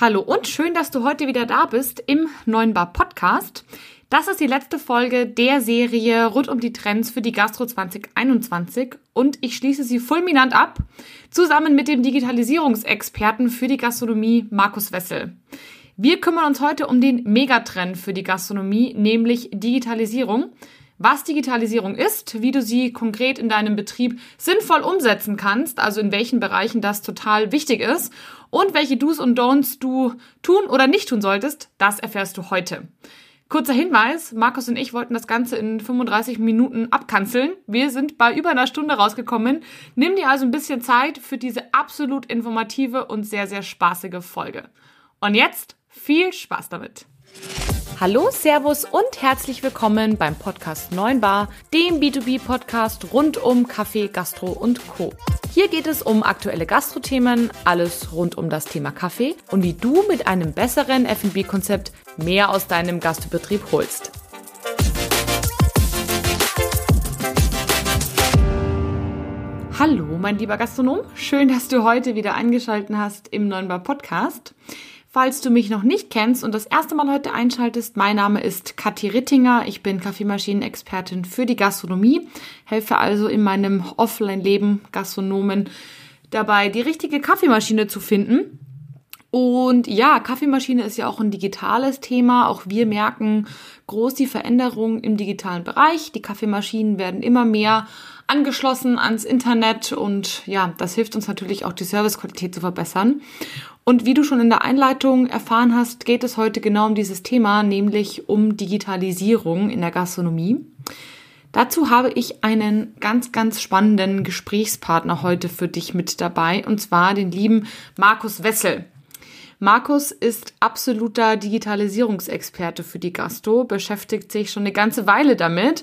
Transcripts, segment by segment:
Hallo und schön, dass du heute wieder da bist im Neuen Bar Podcast. Das ist die letzte Folge der Serie rund um die Trends für die Gastro 2021 und ich schließe sie fulminant ab, zusammen mit dem Digitalisierungsexperten für die Gastronomie Markus Wessel. Wir kümmern uns heute um den Megatrend für die Gastronomie, nämlich Digitalisierung was Digitalisierung ist, wie du sie konkret in deinem Betrieb sinnvoll umsetzen kannst, also in welchen Bereichen das total wichtig ist und welche Do's und Don'ts du tun oder nicht tun solltest, das erfährst du heute. Kurzer Hinweis, Markus und ich wollten das Ganze in 35 Minuten abkanzeln. Wir sind bei über einer Stunde rausgekommen. Nimm dir also ein bisschen Zeit für diese absolut informative und sehr, sehr spaßige Folge. Und jetzt viel Spaß damit. Hallo, Servus und herzlich willkommen beim Podcast 9 Bar, dem B2B-Podcast rund um Kaffee, Gastro und Co. Hier geht es um aktuelle Gastrothemen, alles rund um das Thema Kaffee und wie du mit einem besseren F&B-Konzept mehr aus deinem Gastbetrieb holst. Hallo, mein lieber Gastronom. Schön, dass du heute wieder eingeschaltet hast im 9 Bar Podcast. Falls du mich noch nicht kennst und das erste Mal heute einschaltest, mein Name ist Kathi Rittinger. Ich bin Kaffeemaschinenexpertin für die Gastronomie, helfe also in meinem Offline-Leben Gastronomen dabei, die richtige Kaffeemaschine zu finden. Und ja, Kaffeemaschine ist ja auch ein digitales Thema. Auch wir merken groß die Veränderung im digitalen Bereich. Die Kaffeemaschinen werden immer mehr angeschlossen ans Internet und ja, das hilft uns natürlich auch die Servicequalität zu verbessern. Und wie du schon in der Einleitung erfahren hast, geht es heute genau um dieses Thema, nämlich um Digitalisierung in der Gastronomie. Dazu habe ich einen ganz, ganz spannenden Gesprächspartner heute für dich mit dabei, und zwar den lieben Markus Wessel. Markus ist absoluter Digitalisierungsexperte für die Gastro, beschäftigt sich schon eine ganze Weile damit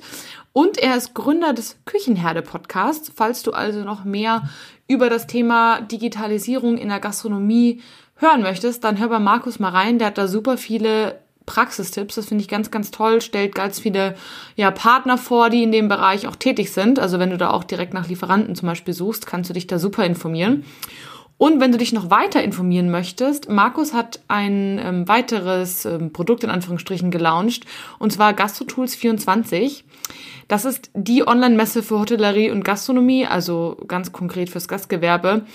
und er ist Gründer des Küchenherde-Podcasts. Falls du also noch mehr über das Thema Digitalisierung in der Gastronomie hören möchtest, dann hör bei Markus mal rein. Der hat da super viele Praxistipps. Das finde ich ganz, ganz toll. Stellt ganz viele ja, Partner vor, die in dem Bereich auch tätig sind. Also wenn du da auch direkt nach Lieferanten zum Beispiel suchst, kannst du dich da super informieren. Und wenn du dich noch weiter informieren möchtest, Markus hat ein ähm, weiteres ähm, Produkt in Anführungsstrichen gelauncht, und zwar GastroTools24. Das ist die Online-Messe für Hotellerie und Gastronomie, also ganz konkret fürs Gastgewerbe,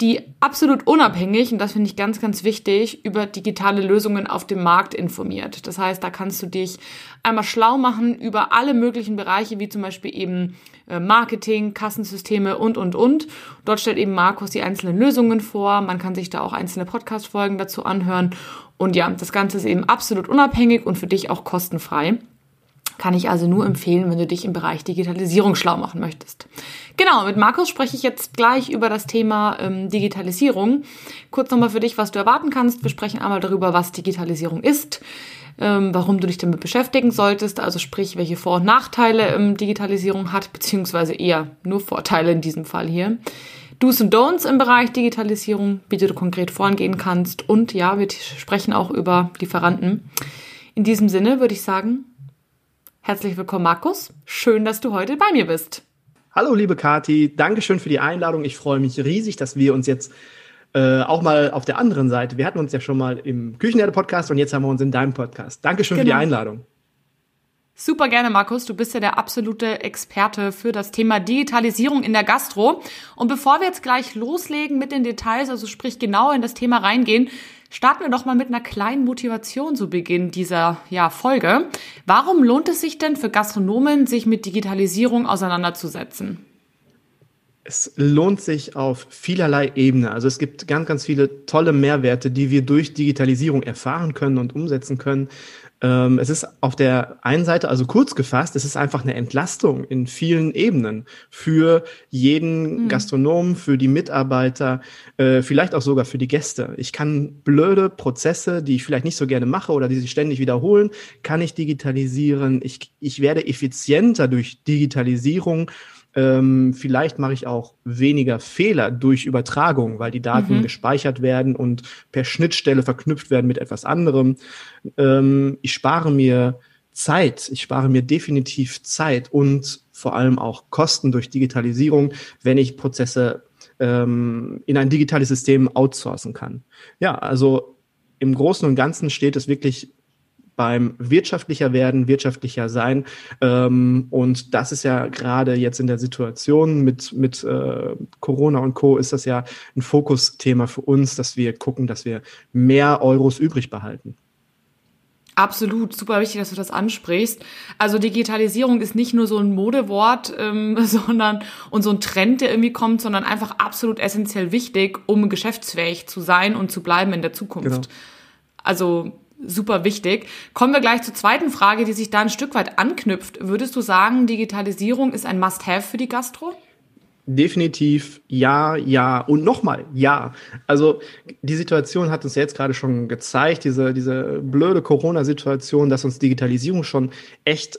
die absolut unabhängig, und das finde ich ganz, ganz wichtig, über digitale Lösungen auf dem Markt informiert. Das heißt, da kannst du dich einmal schlau machen über alle möglichen Bereiche, wie zum Beispiel eben Marketing, Kassensysteme und, und, und. Dort stellt eben Markus die einzelnen Lösungen vor. Man kann sich da auch einzelne Podcast-Folgen dazu anhören. Und ja, das Ganze ist eben absolut unabhängig und für dich auch kostenfrei. Kann ich also nur empfehlen, wenn du dich im Bereich Digitalisierung schlau machen möchtest. Genau, mit Markus spreche ich jetzt gleich über das Thema ähm, Digitalisierung. Kurz nochmal für dich, was du erwarten kannst. Wir sprechen einmal darüber, was Digitalisierung ist, ähm, warum du dich damit beschäftigen solltest, also sprich, welche Vor- und Nachteile ähm, Digitalisierung hat, beziehungsweise eher nur Vorteile in diesem Fall hier. Do's und Don'ts im Bereich Digitalisierung, wie du konkret vorangehen kannst und ja, wir sprechen auch über Lieferanten. In diesem Sinne würde ich sagen, Herzlich willkommen, Markus. Schön, dass du heute bei mir bist. Hallo, liebe Kati. Dankeschön für die Einladung. Ich freue mich riesig, dass wir uns jetzt äh, auch mal auf der anderen Seite, wir hatten uns ja schon mal im Küchenherde-Podcast und jetzt haben wir uns in deinem Podcast. Dankeschön genau. für die genau. Einladung. Super gerne, Markus. Du bist ja der absolute Experte für das Thema Digitalisierung in der Gastro. Und bevor wir jetzt gleich loslegen mit den Details, also sprich genau in das Thema reingehen, Starten wir doch mal mit einer kleinen Motivation zu Beginn dieser ja, Folge. Warum lohnt es sich denn für Gastronomen, sich mit Digitalisierung auseinanderzusetzen? Es lohnt sich auf vielerlei Ebene. Also es gibt ganz, ganz viele tolle Mehrwerte, die wir durch Digitalisierung erfahren können und umsetzen können. Ähm, es ist auf der einen Seite, also kurz gefasst, es ist einfach eine Entlastung in vielen Ebenen für jeden mhm. Gastronomen, für die Mitarbeiter, äh, vielleicht auch sogar für die Gäste. Ich kann blöde Prozesse, die ich vielleicht nicht so gerne mache oder die sich ständig wiederholen, kann ich digitalisieren. Ich, ich werde effizienter durch Digitalisierung ähm, vielleicht mache ich auch weniger Fehler durch Übertragung, weil die Daten mhm. gespeichert werden und per Schnittstelle verknüpft werden mit etwas anderem. Ähm, ich spare mir Zeit, ich spare mir definitiv Zeit und vor allem auch Kosten durch Digitalisierung, wenn ich Prozesse ähm, in ein digitales System outsourcen kann. Ja, also im Großen und Ganzen steht es wirklich beim wirtschaftlicher werden, wirtschaftlicher sein. Ähm, und das ist ja gerade jetzt in der Situation mit, mit äh, Corona und Co. ist das ja ein Fokusthema für uns, dass wir gucken, dass wir mehr Euros übrig behalten. Absolut, super wichtig, dass du das ansprichst. Also Digitalisierung ist nicht nur so ein Modewort, ähm, sondern und so ein Trend, der irgendwie kommt, sondern einfach absolut essentiell wichtig, um geschäftsfähig zu sein und zu bleiben in der Zukunft. Genau. Also super wichtig. Kommen wir gleich zur zweiten Frage, die sich da ein Stück weit anknüpft. Würdest du sagen, Digitalisierung ist ein Must-Have für die Gastro? Definitiv ja, ja und nochmal ja. Also die Situation hat uns jetzt gerade schon gezeigt, diese, diese blöde Corona-Situation, dass uns Digitalisierung schon echt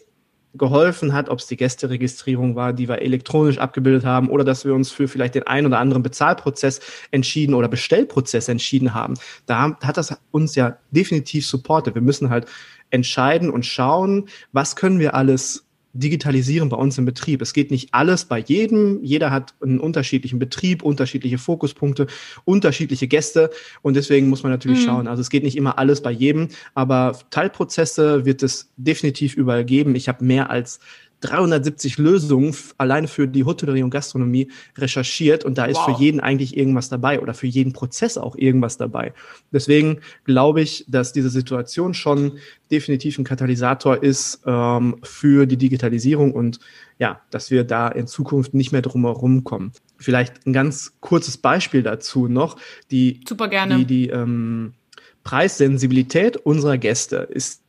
geholfen hat, ob es die Gästeregistrierung war, die wir elektronisch abgebildet haben, oder dass wir uns für vielleicht den einen oder anderen Bezahlprozess entschieden oder Bestellprozess entschieden haben. Da hat das uns ja definitiv supportet. Wir müssen halt entscheiden und schauen, was können wir alles digitalisieren bei uns im Betrieb. Es geht nicht alles bei jedem. Jeder hat einen unterschiedlichen Betrieb, unterschiedliche Fokuspunkte, unterschiedliche Gäste. Und deswegen muss man natürlich mhm. schauen. Also es geht nicht immer alles bei jedem, aber Teilprozesse wird es definitiv überall geben. Ich habe mehr als 370 Lösungen alleine für die Hotellerie und Gastronomie recherchiert und da ist wow. für jeden eigentlich irgendwas dabei oder für jeden Prozess auch irgendwas dabei. Deswegen glaube ich, dass diese Situation schon definitiv ein Katalysator ist ähm, für die Digitalisierung und ja, dass wir da in Zukunft nicht mehr drum herum kommen. Vielleicht ein ganz kurzes Beispiel dazu noch. Die, Super gerne. Die, die ähm, Preissensibilität unserer Gäste ist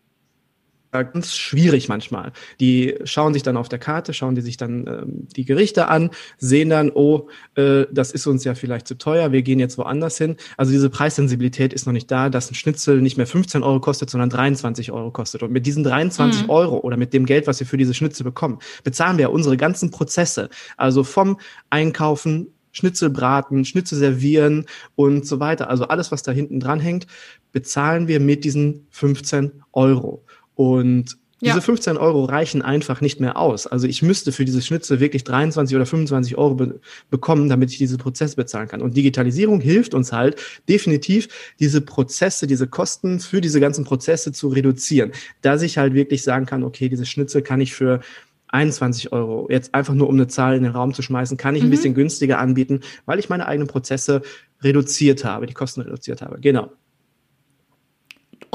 ganz schwierig manchmal. Die schauen sich dann auf der Karte, schauen die sich dann ähm, die Gerichte an, sehen dann, oh, äh, das ist uns ja vielleicht zu teuer, wir gehen jetzt woanders hin. Also diese Preissensibilität ist noch nicht da, dass ein Schnitzel nicht mehr 15 Euro kostet, sondern 23 Euro kostet. Und mit diesen 23 mhm. Euro oder mit dem Geld, was wir für diese Schnitzel bekommen, bezahlen wir unsere ganzen Prozesse. Also vom Einkaufen, Schnitzel braten, Schnitzel servieren und so weiter. Also alles, was da hinten dran hängt, bezahlen wir mit diesen 15 Euro. Und ja. diese 15 Euro reichen einfach nicht mehr aus. Also ich müsste für diese Schnitzel wirklich 23 oder 25 Euro be bekommen, damit ich diese Prozesse bezahlen kann. Und Digitalisierung hilft uns halt definitiv, diese Prozesse, diese Kosten für diese ganzen Prozesse zu reduzieren. Dass ich halt wirklich sagen kann, okay, diese Schnitzel kann ich für 21 Euro, jetzt einfach nur um eine Zahl in den Raum zu schmeißen, kann ich ein mhm. bisschen günstiger anbieten, weil ich meine eigenen Prozesse reduziert habe, die Kosten reduziert habe. Genau.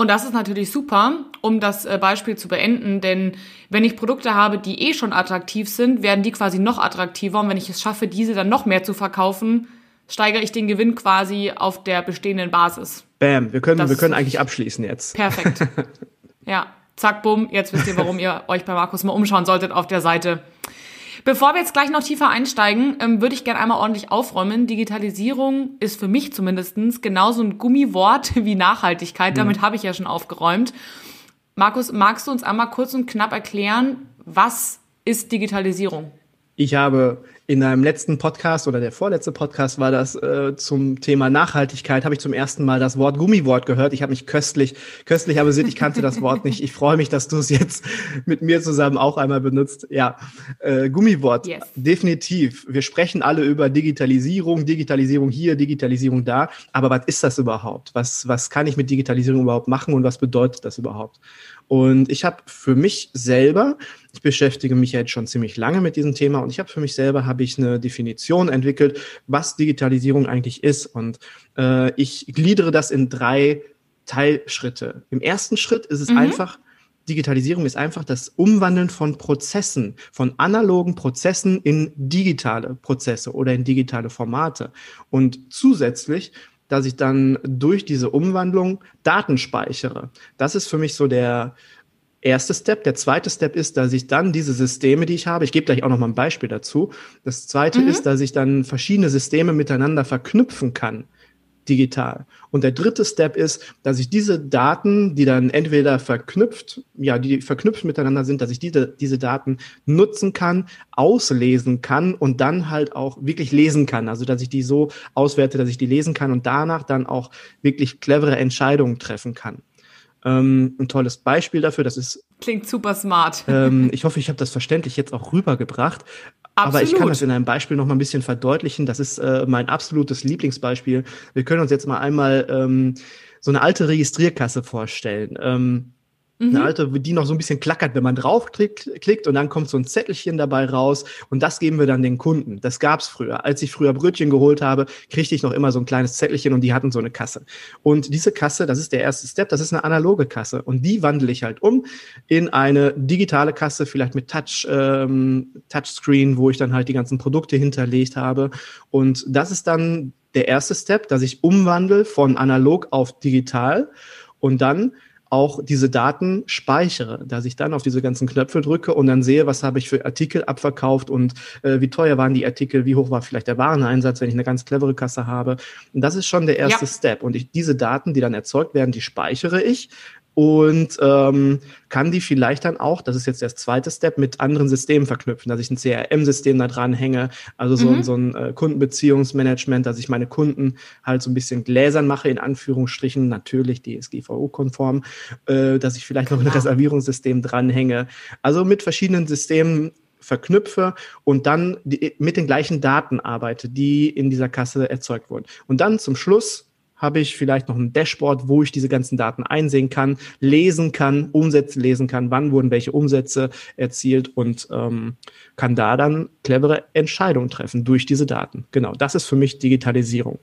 Und das ist natürlich super, um das äh, Beispiel zu beenden, denn wenn ich Produkte habe, die eh schon attraktiv sind, werden die quasi noch attraktiver. Und wenn ich es schaffe, diese dann noch mehr zu verkaufen, steigere ich den Gewinn quasi auf der bestehenden Basis. Bam, wir können, wir können eigentlich abschließen jetzt. Perfekt. ja, zack, bumm. Jetzt wisst ihr, warum ihr euch bei Markus mal umschauen solltet auf der Seite. Bevor wir jetzt gleich noch tiefer einsteigen, ähm, würde ich gerne einmal ordentlich aufräumen. Digitalisierung ist für mich zumindestens genauso ein Gummiwort wie Nachhaltigkeit. Damit mhm. habe ich ja schon aufgeräumt. Markus, magst du uns einmal kurz und knapp erklären, was ist Digitalisierung? Ich habe in einem letzten Podcast oder der vorletzte Podcast war das äh, zum Thema Nachhaltigkeit, habe ich zum ersten Mal das Wort Gummiwort gehört. Ich habe mich köstlich, köstlich amüsiert. Ich kannte das Wort nicht. Ich freue mich, dass du es jetzt mit mir zusammen auch einmal benutzt. Ja, äh, Gummiwort, yes. definitiv. Wir sprechen alle über Digitalisierung, Digitalisierung hier, Digitalisierung da. Aber was ist das überhaupt? Was, was kann ich mit Digitalisierung überhaupt machen und was bedeutet das überhaupt? Und ich habe für mich selber, ich beschäftige mich ja jetzt schon ziemlich lange mit diesem Thema und ich habe für mich selber habe ich eine Definition entwickelt, was Digitalisierung eigentlich ist. Und äh, ich gliedere das in drei Teilschritte. Im ersten Schritt ist es mhm. einfach, Digitalisierung ist einfach das Umwandeln von Prozessen, von analogen Prozessen in digitale Prozesse oder in digitale Formate. Und zusätzlich dass ich dann durch diese Umwandlung Daten speichere. Das ist für mich so der erste Step. Der zweite Step ist, dass ich dann diese Systeme, die ich habe, ich gebe gleich auch noch mal ein Beispiel dazu. Das zweite mhm. ist, dass ich dann verschiedene Systeme miteinander verknüpfen kann digital. Und der dritte Step ist, dass ich diese Daten, die dann entweder verknüpft, ja, die verknüpft miteinander sind, dass ich diese, diese Daten nutzen kann, auslesen kann und dann halt auch wirklich lesen kann. Also, dass ich die so auswerte, dass ich die lesen kann und danach dann auch wirklich clevere Entscheidungen treffen kann. Ähm, ein tolles Beispiel dafür, das ist. Klingt super smart. Ähm, ich hoffe, ich habe das verständlich jetzt auch rübergebracht. Absolut. Aber ich kann das in einem Beispiel noch mal ein bisschen verdeutlichen. Das ist äh, mein absolutes Lieblingsbeispiel. Wir können uns jetzt mal einmal ähm, so eine alte Registrierkasse vorstellen. Ähm, eine mhm. alte, die noch so ein bisschen klackert, wenn man draufklickt und dann kommt so ein Zettelchen dabei raus und das geben wir dann den Kunden. Das gab's früher. Als ich früher Brötchen geholt habe, kriegte ich noch immer so ein kleines Zettelchen und die hatten so eine Kasse. Und diese Kasse, das ist der erste Step, das ist eine analoge Kasse und die wandle ich halt um in eine digitale Kasse, vielleicht mit Touch, ähm, Touchscreen, wo ich dann halt die ganzen Produkte hinterlegt habe. Und das ist dann der erste Step, dass ich umwandle von analog auf digital und dann auch diese Daten speichere, dass ich dann auf diese ganzen Knöpfe drücke und dann sehe, was habe ich für Artikel abverkauft und äh, wie teuer waren die Artikel, wie hoch war vielleicht der Wareneinsatz, wenn ich eine ganz clevere Kasse habe. Und das ist schon der erste ja. Step. Und ich, diese Daten, die dann erzeugt werden, die speichere ich, und ähm, kann die vielleicht dann auch, das ist jetzt der zweite Step, mit anderen Systemen verknüpfen, dass ich ein CRM-System da dran hänge, also so, mhm. so ein äh, Kundenbeziehungsmanagement, dass ich meine Kunden halt so ein bisschen gläsern mache, in Anführungsstrichen, natürlich DSGVO-konform, äh, dass ich vielleicht noch ein Reservierungssystem dranhänge. Also mit verschiedenen Systemen verknüpfe und dann die, mit den gleichen Daten arbeite, die in dieser Kasse erzeugt wurden. Und dann zum Schluss habe ich vielleicht noch ein Dashboard, wo ich diese ganzen Daten einsehen kann, lesen kann, Umsätze lesen kann, wann wurden welche Umsätze erzielt und ähm, kann da dann clevere Entscheidungen treffen durch diese Daten. Genau, das ist für mich Digitalisierung.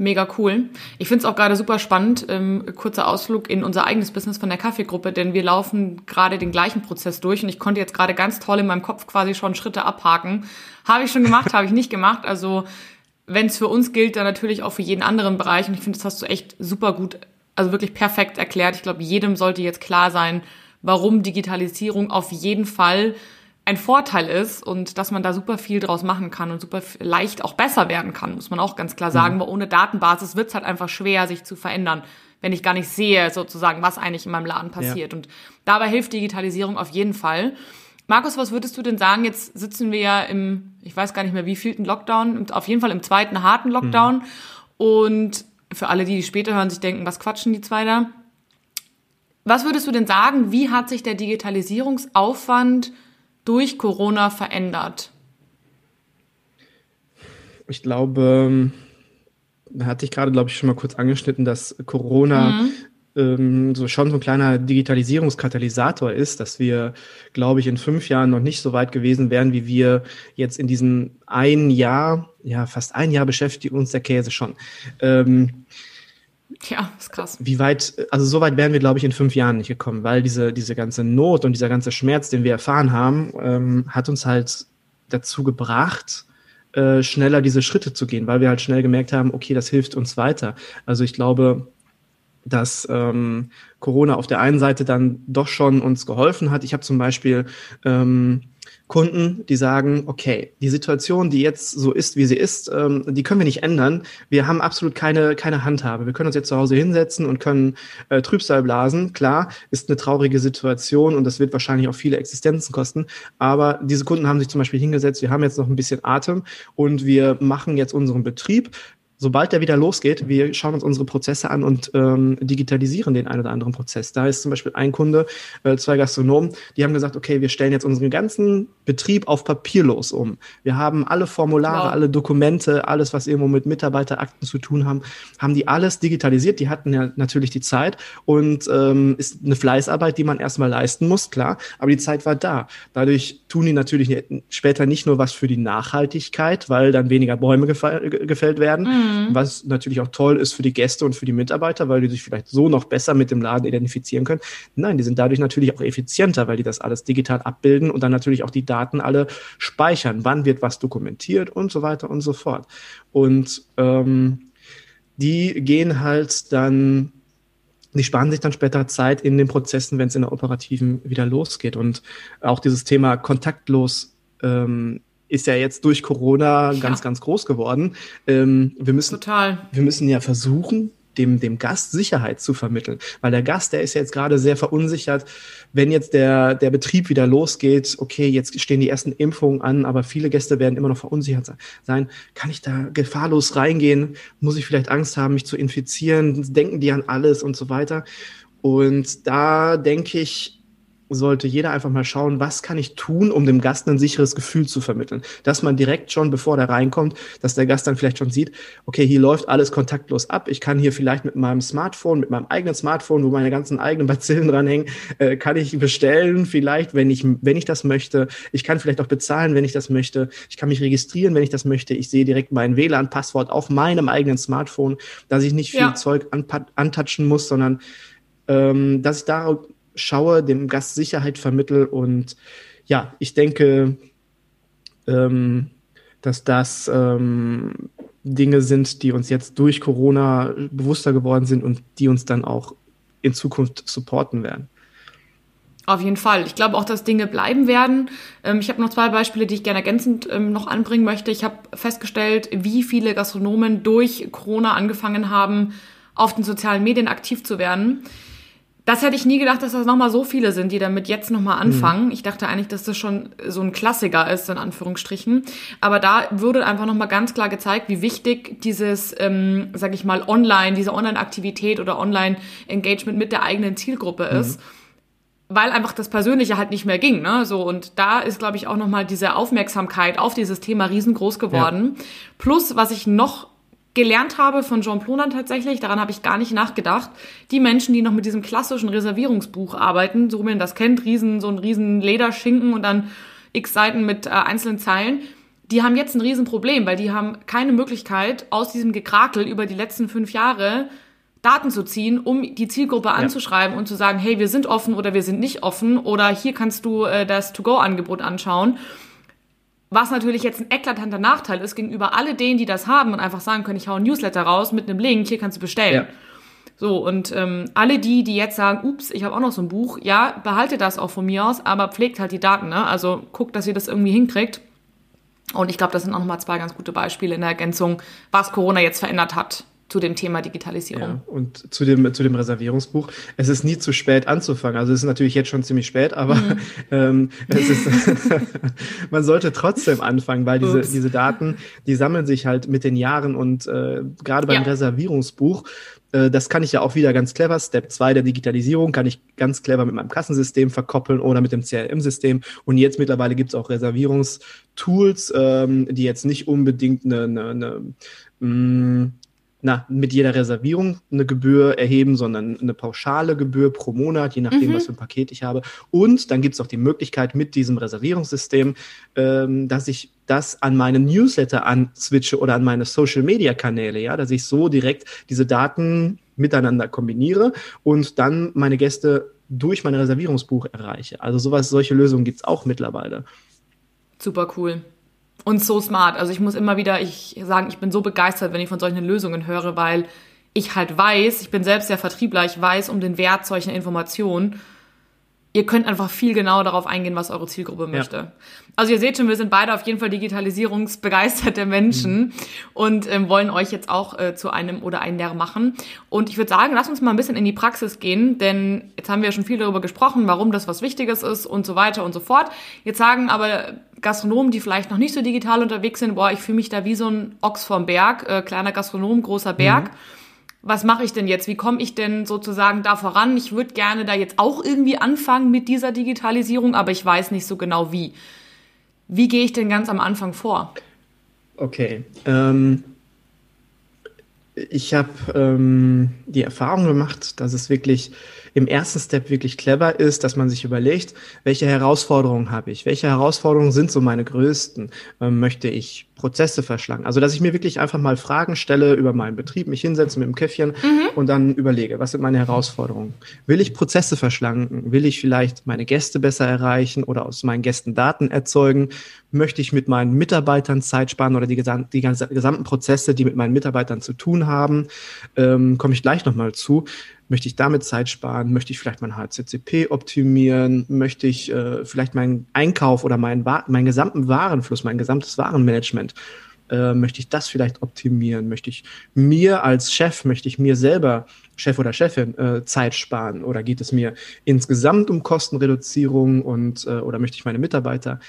Mega cool. Ich finde es auch gerade super spannend, ähm, kurzer Ausflug in unser eigenes Business von der Kaffeegruppe, denn wir laufen gerade den gleichen Prozess durch und ich konnte jetzt gerade ganz toll in meinem Kopf quasi schon Schritte abhaken. Habe ich schon gemacht, habe ich nicht gemacht. Also wenn es für uns gilt, dann natürlich auch für jeden anderen Bereich. Und ich finde, das hast du echt super gut, also wirklich perfekt erklärt. Ich glaube, jedem sollte jetzt klar sein, warum Digitalisierung auf jeden Fall ein Vorteil ist und dass man da super viel draus machen kann und super leicht auch besser werden kann, muss man auch ganz klar sagen. Mhm. Weil ohne Datenbasis wird es halt einfach schwer, sich zu verändern, wenn ich gar nicht sehe, sozusagen, was eigentlich in meinem Laden passiert. Ja. Und dabei hilft Digitalisierung auf jeden Fall. Markus, was würdest du denn sagen? Jetzt sitzen wir ja im, ich weiß gar nicht mehr, wie vielten Lockdown, auf jeden Fall im zweiten harten Lockdown. Mhm. Und für alle, die, die später hören, sich denken, was quatschen die zwei da? Was würdest du denn sagen, wie hat sich der Digitalisierungsaufwand durch Corona verändert? Ich glaube, da hatte ich gerade, glaube ich, schon mal kurz angeschnitten, dass Corona mhm ähm, so schon so ein kleiner Digitalisierungskatalysator ist, dass wir, glaube ich, in fünf Jahren noch nicht so weit gewesen wären, wie wir jetzt in diesem ein Jahr, ja, fast ein Jahr beschäftigt uns der Käse schon. Ähm, ja, ist krass. Wie weit, also so weit wären wir, glaube ich, in fünf Jahren nicht gekommen, weil diese, diese ganze Not und dieser ganze Schmerz, den wir erfahren haben, ähm, hat uns halt dazu gebracht, äh, schneller diese Schritte zu gehen, weil wir halt schnell gemerkt haben, okay, das hilft uns weiter. Also ich glaube, dass ähm, Corona auf der einen Seite dann doch schon uns geholfen hat. Ich habe zum Beispiel ähm, Kunden, die sagen, okay, die Situation, die jetzt so ist, wie sie ist, ähm, die können wir nicht ändern. Wir haben absolut keine, keine Handhabe. Wir können uns jetzt zu Hause hinsetzen und können äh, Trübsal blasen. Klar, ist eine traurige Situation und das wird wahrscheinlich auch viele Existenzen kosten. Aber diese Kunden haben sich zum Beispiel hingesetzt, wir haben jetzt noch ein bisschen Atem und wir machen jetzt unseren Betrieb sobald der wieder losgeht, wir schauen uns unsere Prozesse an und ähm, digitalisieren den einen oder anderen Prozess. Da ist zum Beispiel ein Kunde, äh, zwei Gastronomen, die haben gesagt, okay, wir stellen jetzt unseren ganzen Betrieb auf papierlos um. Wir haben alle Formulare, wow. alle Dokumente, alles, was irgendwo mit Mitarbeiterakten zu tun haben, haben die alles digitalisiert. Die hatten ja natürlich die Zeit und ähm, ist eine Fleißarbeit, die man erstmal leisten muss, klar, aber die Zeit war da. Dadurch tun die natürlich später nicht nur was für die Nachhaltigkeit, weil dann weniger Bäume gefällt werden, mhm Mhm. Was natürlich auch toll ist für die Gäste und für die Mitarbeiter, weil die sich vielleicht so noch besser mit dem Laden identifizieren können. Nein, die sind dadurch natürlich auch effizienter, weil die das alles digital abbilden und dann natürlich auch die Daten alle speichern. Wann wird was dokumentiert und so weiter und so fort. Und ähm, die gehen halt dann die sparen sich dann später Zeit in den Prozessen, wenn es in der operativen wieder losgeht. Und auch dieses Thema kontaktlos ähm, ist ja jetzt durch Corona ja. ganz, ganz groß geworden. Ähm, wir müssen, Total. Wir müssen ja versuchen, dem, dem Gast Sicherheit zu vermitteln. Weil der Gast, der ist jetzt gerade sehr verunsichert, wenn jetzt der, der Betrieb wieder losgeht, okay, jetzt stehen die ersten Impfungen an, aber viele Gäste werden immer noch verunsichert sein. Kann ich da gefahrlos reingehen? Muss ich vielleicht Angst haben, mich zu infizieren? Denken die an alles und so weiter? Und da denke ich, sollte jeder einfach mal schauen, was kann ich tun, um dem Gast ein sicheres Gefühl zu vermitteln. Dass man direkt schon, bevor der reinkommt, dass der Gast dann vielleicht schon sieht, okay, hier läuft alles kontaktlos ab. Ich kann hier vielleicht mit meinem Smartphone, mit meinem eigenen Smartphone, wo meine ganzen eigenen Bazillen dranhängen, äh, kann ich bestellen, vielleicht, wenn ich, wenn ich das möchte. Ich kann vielleicht auch bezahlen, wenn ich das möchte. Ich kann mich registrieren, wenn ich das möchte. Ich sehe direkt mein WLAN-Passwort auf meinem eigenen Smartphone, dass ich nicht viel ja. Zeug antatschen muss, sondern ähm, dass ich da schaue, dem Gast Sicherheit vermittel und ja, ich denke, ähm, dass das ähm, Dinge sind, die uns jetzt durch Corona bewusster geworden sind und die uns dann auch in Zukunft supporten werden. Auf jeden Fall. Ich glaube auch, dass Dinge bleiben werden. Ähm, ich habe noch zwei Beispiele, die ich gerne ergänzend ähm, noch anbringen möchte. Ich habe festgestellt, wie viele Gastronomen durch Corona angefangen haben, auf den sozialen Medien aktiv zu werden. Das hätte ich nie gedacht, dass das nochmal so viele sind, die damit jetzt nochmal mhm. anfangen. Mhm. Ich dachte eigentlich, dass das schon so ein Klassiker ist, in Anführungsstrichen. Aber da wurde einfach nochmal ganz klar gezeigt, wie wichtig dieses, ähm, sag ich mal, Online, diese Online-Aktivität oder Online-Engagement mit der eigenen Zielgruppe mhm. ist. Weil einfach das Persönliche halt nicht mehr ging, ne? So, und da ist, glaube ich, auch nochmal diese Aufmerksamkeit auf dieses Thema riesengroß geworden. Ja. Plus, was ich noch gelernt habe von Jean Plonan tatsächlich, daran habe ich gar nicht nachgedacht, die Menschen, die noch mit diesem klassischen Reservierungsbuch arbeiten, so wie man das kennt, riesen, so ein riesen Lederschinken und dann x Seiten mit äh, einzelnen Zeilen, die haben jetzt ein Riesenproblem, weil die haben keine Möglichkeit, aus diesem Gekrakel über die letzten fünf Jahre Daten zu ziehen, um die Zielgruppe anzuschreiben ja. und zu sagen, hey, wir sind offen oder wir sind nicht offen oder hier kannst du äh, das To-Go-Angebot anschauen. Was natürlich jetzt ein eklatanter Nachteil ist gegenüber alle denen, die das haben und einfach sagen können, ich hau ein Newsletter raus mit einem Link, hier kannst du bestellen. Ja. So, und ähm, alle die, die jetzt sagen, ups, ich habe auch noch so ein Buch, ja, behaltet das auch von mir aus, aber pflegt halt die Daten, ne? Also guckt, dass ihr das irgendwie hinkriegt. Und ich glaube, das sind auch nochmal zwei ganz gute Beispiele in der Ergänzung, was Corona jetzt verändert hat zu dem Thema Digitalisierung. Ja, und zu dem, zu dem Reservierungsbuch. Es ist nie zu spät anzufangen. Also es ist natürlich jetzt schon ziemlich spät, aber mhm. ähm, es ist, man sollte trotzdem anfangen, weil diese, diese Daten, die sammeln sich halt mit den Jahren und äh, gerade beim ja. Reservierungsbuch, äh, das kann ich ja auch wieder ganz clever. Step 2 der Digitalisierung kann ich ganz clever mit meinem Kassensystem verkoppeln oder mit dem CRM-System. Und jetzt mittlerweile gibt es auch Reservierungstools, ähm, die jetzt nicht unbedingt eine, eine, eine mh, mm, na, mit jeder Reservierung eine Gebühr erheben, sondern eine pauschale Gebühr pro Monat, je nachdem, mhm. was für ein Paket ich habe. Und dann gibt es auch die Möglichkeit mit diesem Reservierungssystem, ähm, dass ich das an meine Newsletter answitche oder an meine Social-Media-Kanäle, ja, dass ich so direkt diese Daten miteinander kombiniere und dann meine Gäste durch mein Reservierungsbuch erreiche. Also sowas, solche Lösungen gibt es auch mittlerweile. Super cool. Und so smart. Also ich muss immer wieder ich sagen, ich bin so begeistert, wenn ich von solchen Lösungen höre, weil ich halt weiß, ich bin selbst der Vertriebler, ich weiß um den Wert solcher Informationen ihr könnt einfach viel genauer darauf eingehen, was eure Zielgruppe möchte. Ja. Also ihr seht schon, wir sind beide auf jeden Fall digitalisierungsbegeisterte Menschen mhm. und ähm, wollen euch jetzt auch äh, zu einem oder einer machen. Und ich würde sagen, lass uns mal ein bisschen in die Praxis gehen, denn jetzt haben wir ja schon viel darüber gesprochen, warum das was Wichtiges ist und so weiter und so fort. Jetzt sagen aber Gastronomen, die vielleicht noch nicht so digital unterwegs sind, boah, ich fühle mich da wie so ein Ochs vom Berg, äh, kleiner Gastronom, großer Berg. Mhm was mache ich denn jetzt? Wie komme ich denn sozusagen da voran? Ich würde gerne da jetzt auch irgendwie anfangen mit dieser Digitalisierung, aber ich weiß nicht so genau wie. Wie gehe ich denn ganz am Anfang vor? Okay. Ähm, ich habe ähm, die Erfahrung gemacht, dass es wirklich im ersten Step wirklich clever ist, dass man sich überlegt, welche Herausforderungen habe ich? Welche Herausforderungen sind so meine größten? Ähm, möchte ich Prozesse verschlangen? Also, dass ich mir wirklich einfach mal Fragen stelle über meinen Betrieb, mich hinsetze mit dem Käffchen mhm. und dann überlege, was sind meine Herausforderungen? Will ich Prozesse verschlanken? Will ich vielleicht meine Gäste besser erreichen oder aus meinen Gästen Daten erzeugen? Möchte ich mit meinen Mitarbeitern Zeit sparen oder die, gesam die gesamten Prozesse, die mit meinen Mitarbeitern zu tun haben? Ähm, komme ich gleich nochmal zu. Möchte ich damit Zeit sparen? Möchte ich vielleicht mein HCCP optimieren? Möchte ich äh, vielleicht meinen Einkauf oder meinen, meinen gesamten Warenfluss, mein gesamtes Warenmanagement Äh, möchte ich das vielleicht optimieren? Möchte ich mir als Chef, möchte ich mir selber Chef oder Chefin äh, Zeit sparen? Oder geht es mir insgesamt um Kostenreduzierung und äh, oder möchte ich meine Mitarbeiter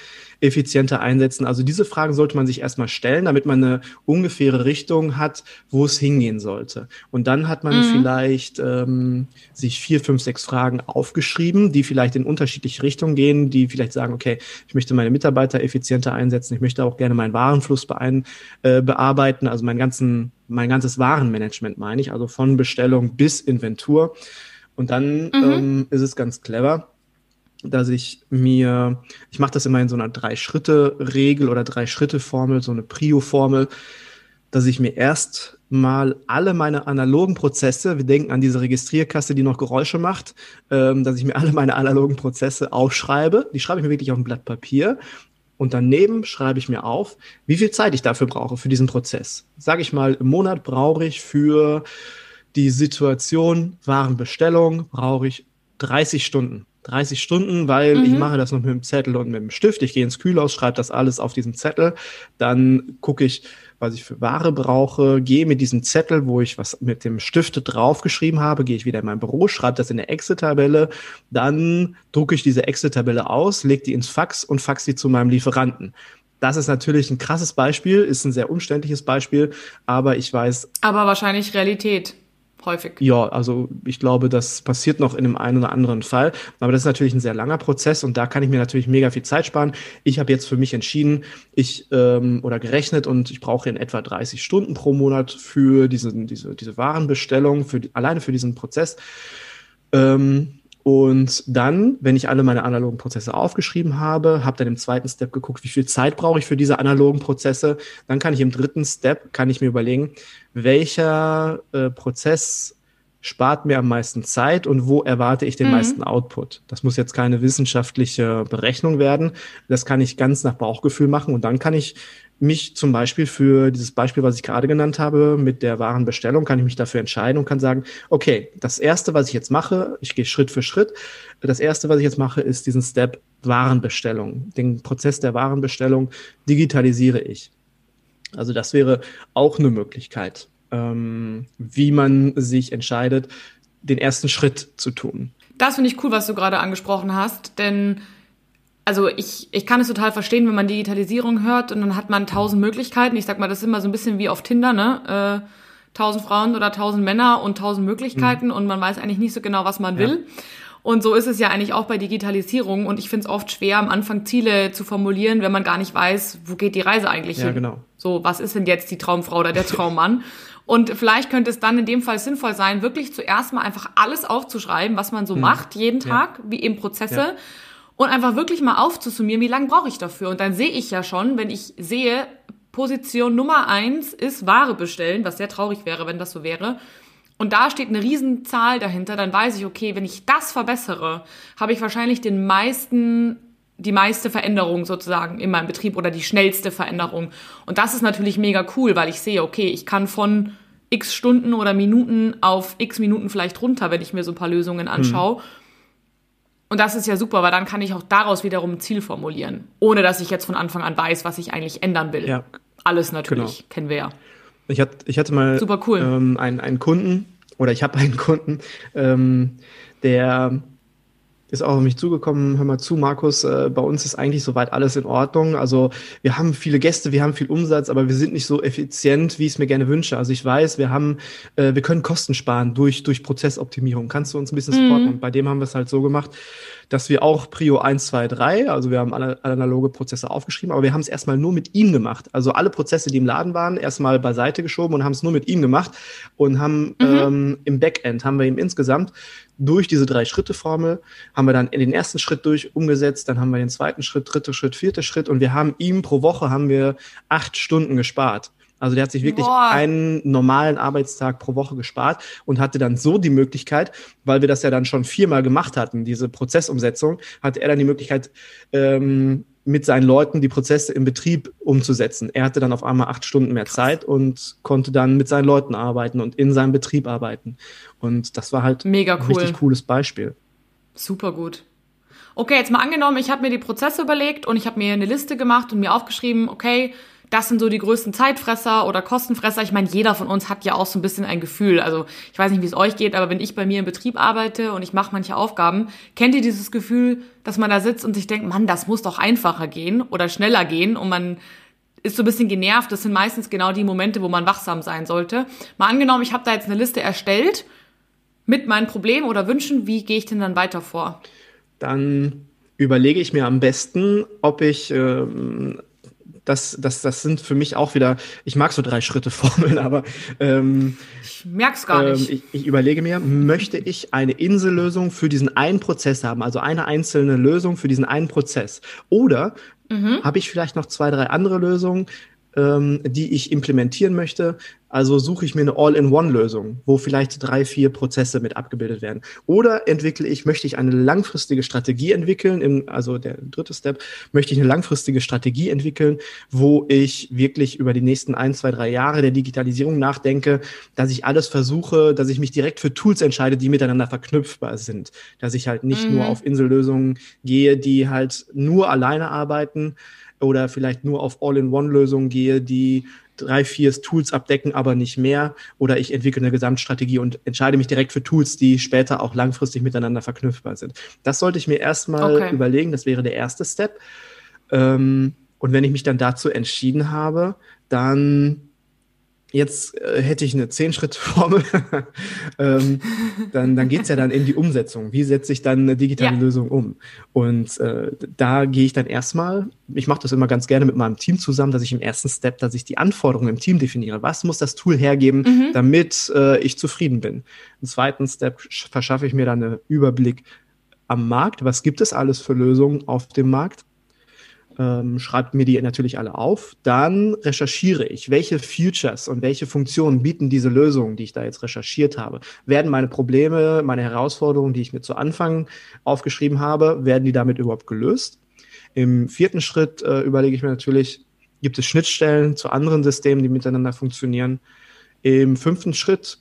effizienter einsetzen? Also diese Fragen sollte man sich erstmal stellen, damit man eine ungefähre Richtung hat, wo es hingehen sollte. Und dann hat man mhm. vielleicht ähm, sich vier, fünf, sechs Fragen aufgeschrieben, die vielleicht in unterschiedliche Richtungen gehen, die vielleicht sagen, okay, ich möchte meine Mitarbeiter effizienter einsetzen, ich möchte auch gerne meinen Warenfluss äh, bearbeiten, also meinen ganzen mein ganzes Warenmanagement meine ich, also von Bestellung bis Inventur. Und dann mhm. ähm, ist es ganz clever, dass ich mir, ich mache das immer in so einer Drei-Schritte-Regel oder Drei-Schritte-Formel, so eine Prio-Formel, dass ich mir erst mal alle meine analogen Prozesse, wir denken an diese Registrierkasse, die noch Geräusche macht, ähm, dass ich mir alle meine analogen Prozesse aufschreibe. Die schreibe ich mir wirklich auf ein Blatt Papier und daneben schreibe ich mir auf, wie viel Zeit ich dafür brauche, für diesen Prozess. Sage ich mal, im Monat brauche ich für die Situation Warenbestellung, brauche ich 30 Stunden. 30 Stunden, weil mhm. ich mache das noch mit dem Zettel und mit dem Stift. Ich gehe ins Kühlhaus, schreibe das alles auf diesen Zettel. Dann gucke ich, was ich für Ware brauche, gehe mit diesem Zettel, wo ich was mit dem Stift draufgeschrieben habe, gehe ich wieder in mein Büro, schreibe das in der Excel-Tabelle, dann drucke ich diese Excel-Tabelle aus, lege die ins Fax und fax die zu meinem Lieferanten. Das ist natürlich ein krasses Beispiel, ist ein sehr umständliches Beispiel, aber ich weiß. Aber wahrscheinlich Realität häufig. Ja, also ich glaube, das passiert noch in dem einen oder anderen Fall. Aber das ist natürlich ein sehr langer Prozess und da kann ich mir natürlich mega viel Zeit sparen. Ich habe jetzt für mich entschieden, ich ähm, oder gerechnet und ich brauche in etwa 30 Stunden pro Monat für diese, diese, diese Warenbestellung, für, alleine für diesen Prozess. Ähm, und dann, wenn ich alle meine analogen Prozesse aufgeschrieben habe, habe dann im zweiten Step geguckt, wie viel Zeit brauche ich für diese analogen Prozesse. Dann kann ich im dritten Step, kann ich mir überlegen, welcher äh, Prozess spart mir am meisten Zeit und wo erwarte ich den mhm. meisten Output. Das muss jetzt keine wissenschaftliche Berechnung werden. Das kann ich ganz nach Bauchgefühl machen und dann kann ich mich zum Beispiel für dieses Beispiel, was ich gerade genannt habe, mit der Warenbestellung, kann ich mich dafür entscheiden und kann sagen, okay, das erste, was ich jetzt mache, ich gehe Schritt für Schritt. Das erste, was ich jetzt mache, ist diesen Step Warenbestellung. Den Prozess der Warenbestellung digitalisiere ich. Also das wäre auch eine Möglichkeit, ähm, wie man sich entscheidet, den ersten Schritt zu tun. Das finde ich cool, was du gerade angesprochen hast, denn also ich, ich kann es total verstehen, wenn man Digitalisierung hört und dann hat man tausend Möglichkeiten. Ich sag mal, das ist immer so ein bisschen wie auf Tinder, ne? Äh, tausend Frauen oder tausend Männer und tausend Möglichkeiten mhm. und man weiß eigentlich nicht so genau, was man ja. will. Und so ist es ja eigentlich auch bei Digitalisierung. Und ich finde es oft schwer, am Anfang Ziele zu formulieren, wenn man gar nicht weiß, wo geht die Reise eigentlich ja, hin. Genau. So, was ist denn jetzt die Traumfrau oder der Traummann? Und vielleicht könnte es dann in dem Fall sinnvoll sein, wirklich zuerst mal einfach alles aufzuschreiben, was man so mhm. macht, jeden Tag, ja. wie eben Prozesse. Ja und einfach wirklich mal aufzusummieren, wie lange brauche ich dafür. Und dann sehe ich ja schon, wenn ich sehe, Position Nummer eins ist Ware bestellen, was sehr traurig wäre, wenn das so wäre. Und da steht eine Riesenzahl dahinter, dann weiß ich, okay, wenn ich das verbessere, habe ich wahrscheinlich den meisten, die meiste Veränderung sozusagen in meinem Betrieb oder die schnellste Veränderung. Und das ist natürlich mega cool, weil ich sehe, okay, ich kann von x Stunden oder Minuten auf x Minuten vielleicht runter, wenn ich mir so ein paar Lösungen anschaue. Hm. Und das ist ja super, weil dann kann ich auch daraus wiederum ein Ziel formulieren, ohne dass ich jetzt von Anfang an weiß, was ich eigentlich ändern will. Ja. Alles natürlich, genau. kennen wir ja. Ich hatte, ich hatte mal super cool. ähm, einen, einen Kunden, oder ich habe einen Kunden, ähm, der ist auch auf mich zugekommen, hör mal zu, Markus, äh, bei uns ist eigentlich soweit alles in Ordnung. Also wir haben viele Gäste, wir haben viel Umsatz, aber wir sind nicht so effizient, wie ich es mir gerne wünsche. Also ich weiß, wir haben, äh, wir können Kosten sparen durch, durch Prozessoptimierung. Kannst du uns ein bisschen supporten? Mhm. Und bei dem haben wir es halt so gemacht, dass wir auch Prio 1, 2, 3, also wir haben alle analoge Prozesse aufgeschrieben, aber wir haben es erstmal nur mit ihm gemacht. Also alle Prozesse, die im Laden waren, erstmal beiseite geschoben und haben es nur mit ihm gemacht und haben mhm. ähm, im Backend haben wir ihm insgesamt durch diese drei Schritte Formel haben wir dann in den ersten Schritt durch umgesetzt, dann haben wir den zweiten Schritt, dritter Schritt, vierter Schritt und wir haben ihm pro Woche haben wir acht Stunden gespart. Also der hat sich wirklich Boah. einen normalen Arbeitstag pro Woche gespart und hatte dann so die Möglichkeit, weil wir das ja dann schon viermal gemacht hatten, diese Prozessumsetzung, hatte er dann die Möglichkeit, ähm, mit seinen Leuten die Prozesse im Betrieb umzusetzen. Er hatte dann auf einmal acht Stunden mehr Zeit und konnte dann mit seinen Leuten arbeiten und in seinem Betrieb arbeiten. Und das war halt Mega cool. ein richtig cooles Beispiel. Super gut. Okay, jetzt mal angenommen, ich habe mir die Prozesse überlegt und ich habe mir eine Liste gemacht und mir aufgeschrieben, okay, das sind so die größten Zeitfresser oder Kostenfresser. Ich meine, jeder von uns hat ja auch so ein bisschen ein Gefühl. Also ich weiß nicht, wie es euch geht, aber wenn ich bei mir im Betrieb arbeite und ich mache manche Aufgaben, kennt ihr dieses Gefühl, dass man da sitzt und sich denkt, Mann, das muss doch einfacher gehen oder schneller gehen und man ist so ein bisschen genervt. Das sind meistens genau die Momente, wo man wachsam sein sollte. Mal angenommen, ich habe da jetzt eine Liste erstellt mit meinen Problemen oder Wünschen. Wie gehe ich denn dann weiter vor? Dann überlege ich mir am besten, ob ich ähm, das, das, das sind für mich auch wieder, ich mag so drei Schritte Formeln, aber ähm, ich merk's gar nicht. Ähm, ich, ich überlege mir, möchte ich eine Insellösung für diesen einen Prozess haben, also eine einzelne Lösung für diesen einen Prozess? Oder mhm. habe ich vielleicht noch zwei, drei andere Lösungen, ähm, die ich implementieren möchte. Also suche ich mir eine All-in-One-Lösung, wo vielleicht drei, vier Prozesse mit abgebildet werden. Oder entwickle ich, möchte ich eine langfristige Strategie entwickeln, im, also der dritte Step, möchte ich eine langfristige Strategie entwickeln, wo ich wirklich über die nächsten ein, zwei, drei Jahre der Digitalisierung nachdenke, dass ich alles versuche, dass ich mich direkt für Tools entscheide, die miteinander verknüpfbar sind. Dass ich halt nicht mhm. nur auf Insellösungen gehe, die halt nur alleine arbeiten, oder vielleicht nur auf All-in-One-Lösungen gehe, die drei, vier Tools abdecken, aber nicht mehr. Oder ich entwickle eine Gesamtstrategie und entscheide mich direkt für Tools, die später auch langfristig miteinander verknüpfbar sind. Das sollte ich mir erstmal okay. überlegen. Das wäre der erste Step. Ähm, und wenn ich mich dann dazu entschieden habe, dann jetzt äh, hätte ich eine Zehn-Schritt-Formel, ähm, dann, dann geht's ja dann in die Umsetzung. Wie setze ich dann eine digitale ja. Lösung um? Und äh, da gehe ich dann erstmal, ich mache das immer ganz gerne mit meinem Team zusammen, dass ich im ersten Step, dass ich die Anforderungen im Team definiere. Was muss das Tool hergeben, mhm. damit äh, ich zufrieden bin? Im zweiten Step verschaffe ich mir dann einen Überblick am Markt. Was gibt es alles für Lösungen auf dem Markt? Ähm, schreibt mir die natürlich alle auf. Dann recherchiere ich, welche Features und welche Funktionen bieten diese Lösungen, die ich da jetzt recherchiert habe. Werden meine Probleme, meine Herausforderungen, die ich mir zu Anfang aufgeschrieben habe, werden die damit überhaupt gelöst? Im vierten Schritt äh, überlege ich mir natürlich, gibt es Schnittstellen zu anderen Systemen, die miteinander funktionieren? Im fünften Schritt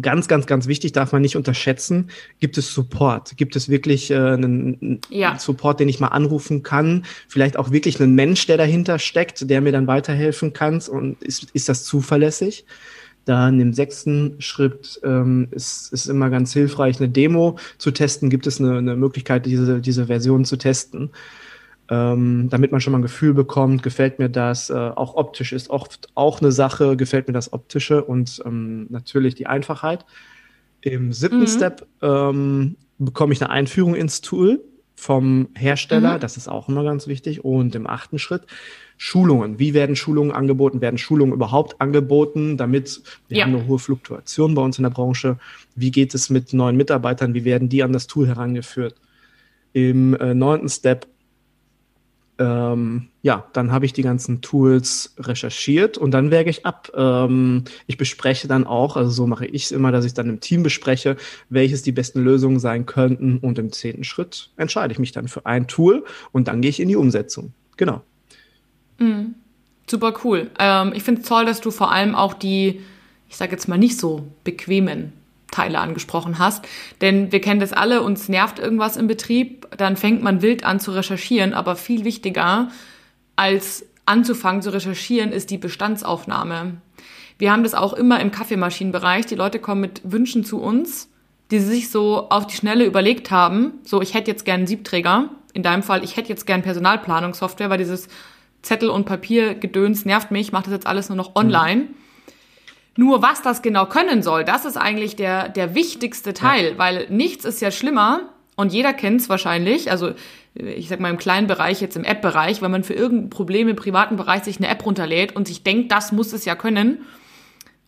Ganz, ganz, ganz wichtig, darf man nicht unterschätzen. Gibt es Support? Gibt es wirklich äh, einen ja. Support, den ich mal anrufen kann? Vielleicht auch wirklich einen Mensch, der dahinter steckt, der mir dann weiterhelfen kann? Und ist, ist das zuverlässig? Dann im sechsten Schritt ähm, ist, ist immer ganz hilfreich, eine Demo zu testen. Gibt es eine, eine Möglichkeit, diese, diese Version zu testen? Ähm, damit man schon mal ein Gefühl bekommt, gefällt mir das, äh, auch optisch ist oft auch eine Sache, gefällt mir das Optische und ähm, natürlich die Einfachheit. Im siebten mhm. Step ähm, bekomme ich eine Einführung ins Tool vom Hersteller, mhm. das ist auch immer ganz wichtig. Und im achten Schritt Schulungen. Wie werden Schulungen angeboten? Werden Schulungen überhaupt angeboten, damit wir ja. haben eine hohe Fluktuation bei uns in der Branche? Wie geht es mit neuen Mitarbeitern? Wie werden die an das Tool herangeführt? Im äh, neunten Step ähm, ja, dann habe ich die ganzen Tools recherchiert und dann wäge ich ab. Ähm, ich bespreche dann auch, also so mache ich es immer, dass ich dann im Team bespreche, welches die besten Lösungen sein könnten und im zehnten Schritt entscheide ich mich dann für ein Tool und dann gehe ich in die Umsetzung. Genau. Mhm. Super cool. Ähm, ich finde es toll, dass du vor allem auch die, ich sage jetzt mal nicht so bequemen Teile angesprochen hast. Denn wir kennen das alle, uns nervt irgendwas im Betrieb, dann fängt man wild an zu recherchieren, aber viel wichtiger als anzufangen zu recherchieren ist die Bestandsaufnahme. Wir haben das auch immer im Kaffeemaschinenbereich. Die Leute kommen mit Wünschen zu uns, die sie sich so auf die Schnelle überlegt haben. So, ich hätte jetzt gern einen Siebträger. In deinem Fall, ich hätte jetzt gern Personalplanungssoftware, weil dieses Zettel- und Papiergedöns nervt mich, ich mache das jetzt alles nur noch online. Mhm. Nur was das genau können soll, das ist eigentlich der, der wichtigste Teil, ja. weil nichts ist ja schlimmer und jeder kennt es wahrscheinlich. Also ich sag mal im kleinen Bereich, jetzt im App-Bereich, wenn man für irgendein Problem im privaten Bereich sich eine App runterlädt und sich denkt, das muss es ja können,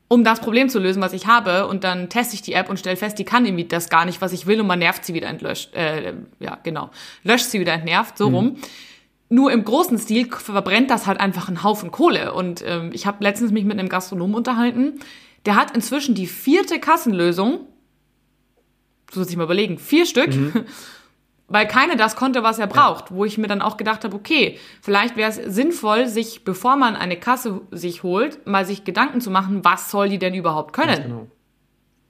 um das Problem zu lösen, was ich habe, und dann teste ich die App und stelle fest, die kann irgendwie das gar nicht, was ich will, und man nervt sie wieder entlöscht. Äh, ja, genau. Löscht sie wieder entnervt, so mhm. rum. Nur im großen Stil verbrennt das halt einfach einen Haufen Kohle. Und ähm, ich habe letztens mich mit einem Gastronom unterhalten. Der hat inzwischen die vierte Kassenlösung. So muss ich mal überlegen, vier Stück. Mhm. Weil keine das konnte, was er braucht. Ja. Wo ich mir dann auch gedacht habe, okay, vielleicht wäre es sinnvoll, sich, bevor man eine Kasse sich holt, mal sich Gedanken zu machen, was soll die denn überhaupt können. Ganz genau.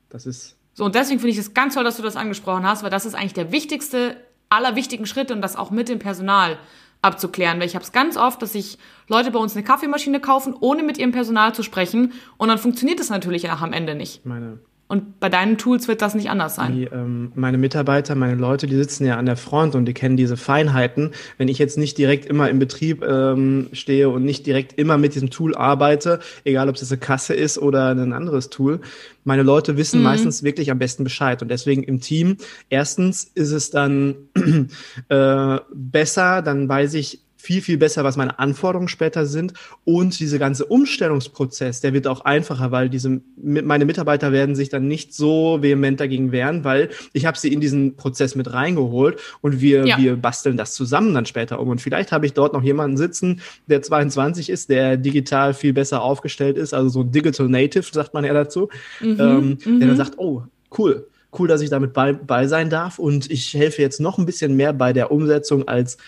Das ist. So, und deswegen finde ich es ganz toll, dass du das angesprochen hast, weil das ist eigentlich der wichtigste aller wichtigen Schritte und das auch mit dem Personal abzuklären. Weil ich habe es ganz oft, dass sich Leute bei uns eine Kaffeemaschine kaufen, ohne mit ihrem Personal zu sprechen. Und dann funktioniert es natürlich auch am Ende nicht. Meine und bei deinen Tools wird das nicht anders sein. Die, ähm, meine Mitarbeiter, meine Leute, die sitzen ja an der Front und die kennen diese Feinheiten. Wenn ich jetzt nicht direkt immer im Betrieb ähm, stehe und nicht direkt immer mit diesem Tool arbeite, egal ob es eine Kasse ist oder ein anderes Tool, meine Leute wissen mhm. meistens wirklich am besten Bescheid. Und deswegen im Team, erstens ist es dann äh, besser, dann weiß ich, viel, viel besser, was meine Anforderungen später sind. Und diese ganze Umstellungsprozess, der wird auch einfacher, weil diese, meine Mitarbeiter werden sich dann nicht so vehement dagegen wehren, weil ich habe sie in diesen Prozess mit reingeholt und wir, ja. wir basteln das zusammen dann später um. Und vielleicht habe ich dort noch jemanden sitzen, der 22 ist, der digital viel besser aufgestellt ist, also so Digital Native, sagt man ja dazu, mhm, ähm, der dann mhm. sagt, oh, cool, cool, dass ich damit bei, bei sein darf und ich helfe jetzt noch ein bisschen mehr bei der Umsetzung als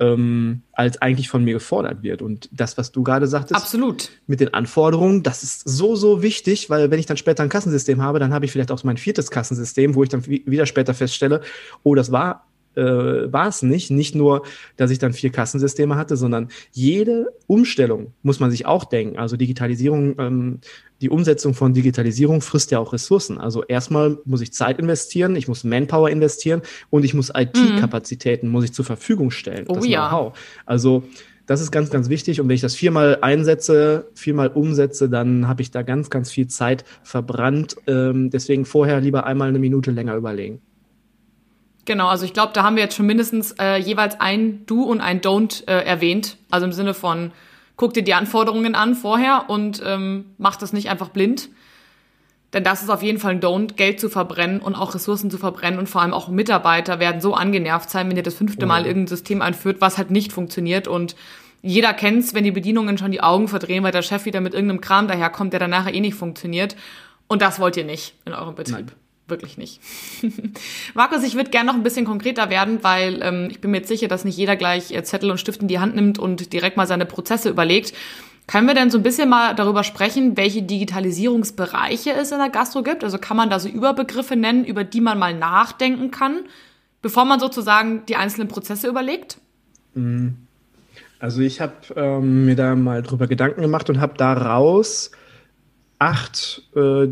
ähm, als eigentlich von mir gefordert wird. Und das, was du gerade sagtest, Absolut. mit den Anforderungen, das ist so, so wichtig, weil wenn ich dann später ein Kassensystem habe, dann habe ich vielleicht auch mein viertes Kassensystem, wo ich dann wieder später feststelle, oh, das war äh, war es nicht. Nicht nur, dass ich dann vier Kassensysteme hatte, sondern jede Umstellung muss man sich auch denken. Also Digitalisierung, ähm, die Umsetzung von Digitalisierung frisst ja auch Ressourcen. Also erstmal muss ich Zeit investieren, ich muss Manpower investieren und ich muss IT-Kapazitäten mhm. muss ich zur Verfügung stellen. Oh ja. Also das ist ganz, ganz wichtig. Und wenn ich das viermal einsetze, viermal umsetze, dann habe ich da ganz, ganz viel Zeit verbrannt. Ähm, deswegen vorher lieber einmal eine Minute länger überlegen. Genau, also ich glaube, da haben wir jetzt schon mindestens äh, jeweils ein Do und ein Don't äh, erwähnt. Also im Sinne von, guck dir die Anforderungen an vorher und ähm, mach das nicht einfach blind. Denn das ist auf jeden Fall ein Don't, Geld zu verbrennen und auch Ressourcen zu verbrennen und vor allem auch Mitarbeiter werden so angenervt sein, wenn ihr das fünfte Mal irgendein System einführt, was halt nicht funktioniert und jeder kennt's, wenn die Bedienungen schon die Augen verdrehen, weil der Chef wieder mit irgendeinem Kram daherkommt, der dann nachher eh nicht funktioniert. Und das wollt ihr nicht in eurem Betrieb. Nein wirklich nicht. Markus, ich würde gerne noch ein bisschen konkreter werden, weil ähm, ich bin mir jetzt sicher, dass nicht jeder gleich äh, Zettel und Stift in die Hand nimmt und direkt mal seine Prozesse überlegt. Können wir denn so ein bisschen mal darüber sprechen, welche Digitalisierungsbereiche es in der Gastro gibt? Also kann man da so Überbegriffe nennen, über die man mal nachdenken kann, bevor man sozusagen die einzelnen Prozesse überlegt? Mhm. Also ich habe ähm, mir da mal drüber Gedanken gemacht und habe daraus acht äh,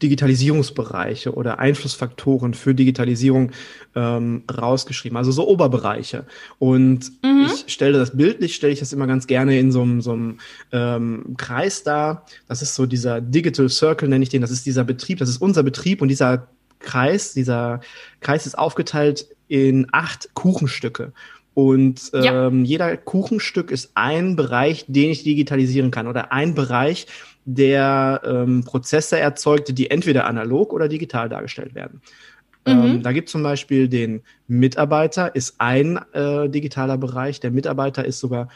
Digitalisierungsbereiche oder Einflussfaktoren für Digitalisierung ähm, rausgeschrieben, also so Oberbereiche. Und mhm. ich stelle das bildlich, stelle ich das immer ganz gerne in so einem, so einem ähm, Kreis dar. Das ist so dieser Digital Circle, nenne ich den. Das ist dieser Betrieb, das ist unser Betrieb und dieser Kreis, dieser Kreis ist aufgeteilt in acht Kuchenstücke. Und ähm, ja. jeder Kuchenstück ist ein Bereich, den ich digitalisieren kann oder ein Bereich, der ähm, Prozesse erzeugt, die entweder analog oder digital dargestellt werden. Mhm. Ähm, da gibt zum Beispiel den Mitarbeiter, ist ein äh, digitaler Bereich. Der Mitarbeiter ist sogar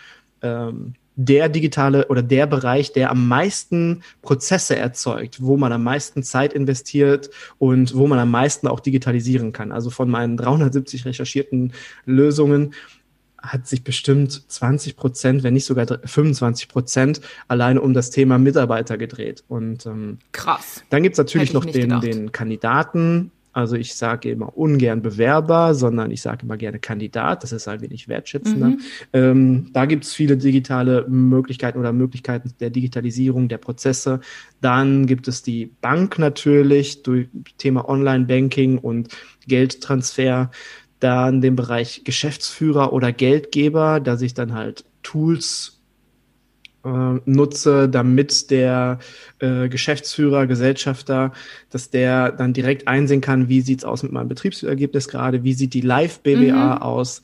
ähm, der digitale oder der Bereich, der am meisten Prozesse erzeugt, wo man am meisten Zeit investiert und wo man am meisten auch digitalisieren kann. Also von meinen 370 recherchierten Lösungen hat sich bestimmt 20 Prozent, wenn nicht sogar 25 Prozent alleine um das Thema Mitarbeiter gedreht. Und ähm, krass. Dann gibt's natürlich noch den, den Kandidaten. Also ich sage immer ungern Bewerber, sondern ich sage immer gerne Kandidat. Das ist ein wenig wertschätzender. Mhm. Ähm, da gibt's viele digitale Möglichkeiten oder Möglichkeiten der Digitalisierung der Prozesse. Dann gibt es die Bank natürlich durch Thema Online-Banking und Geldtransfer dann den Bereich Geschäftsführer oder Geldgeber, dass ich dann halt Tools äh, nutze, damit der äh, Geschäftsführer, Gesellschafter, dass der dann direkt einsehen kann, wie sieht's aus mit meinem Betriebsergebnis gerade, wie sieht die Live-BWA mhm. aus,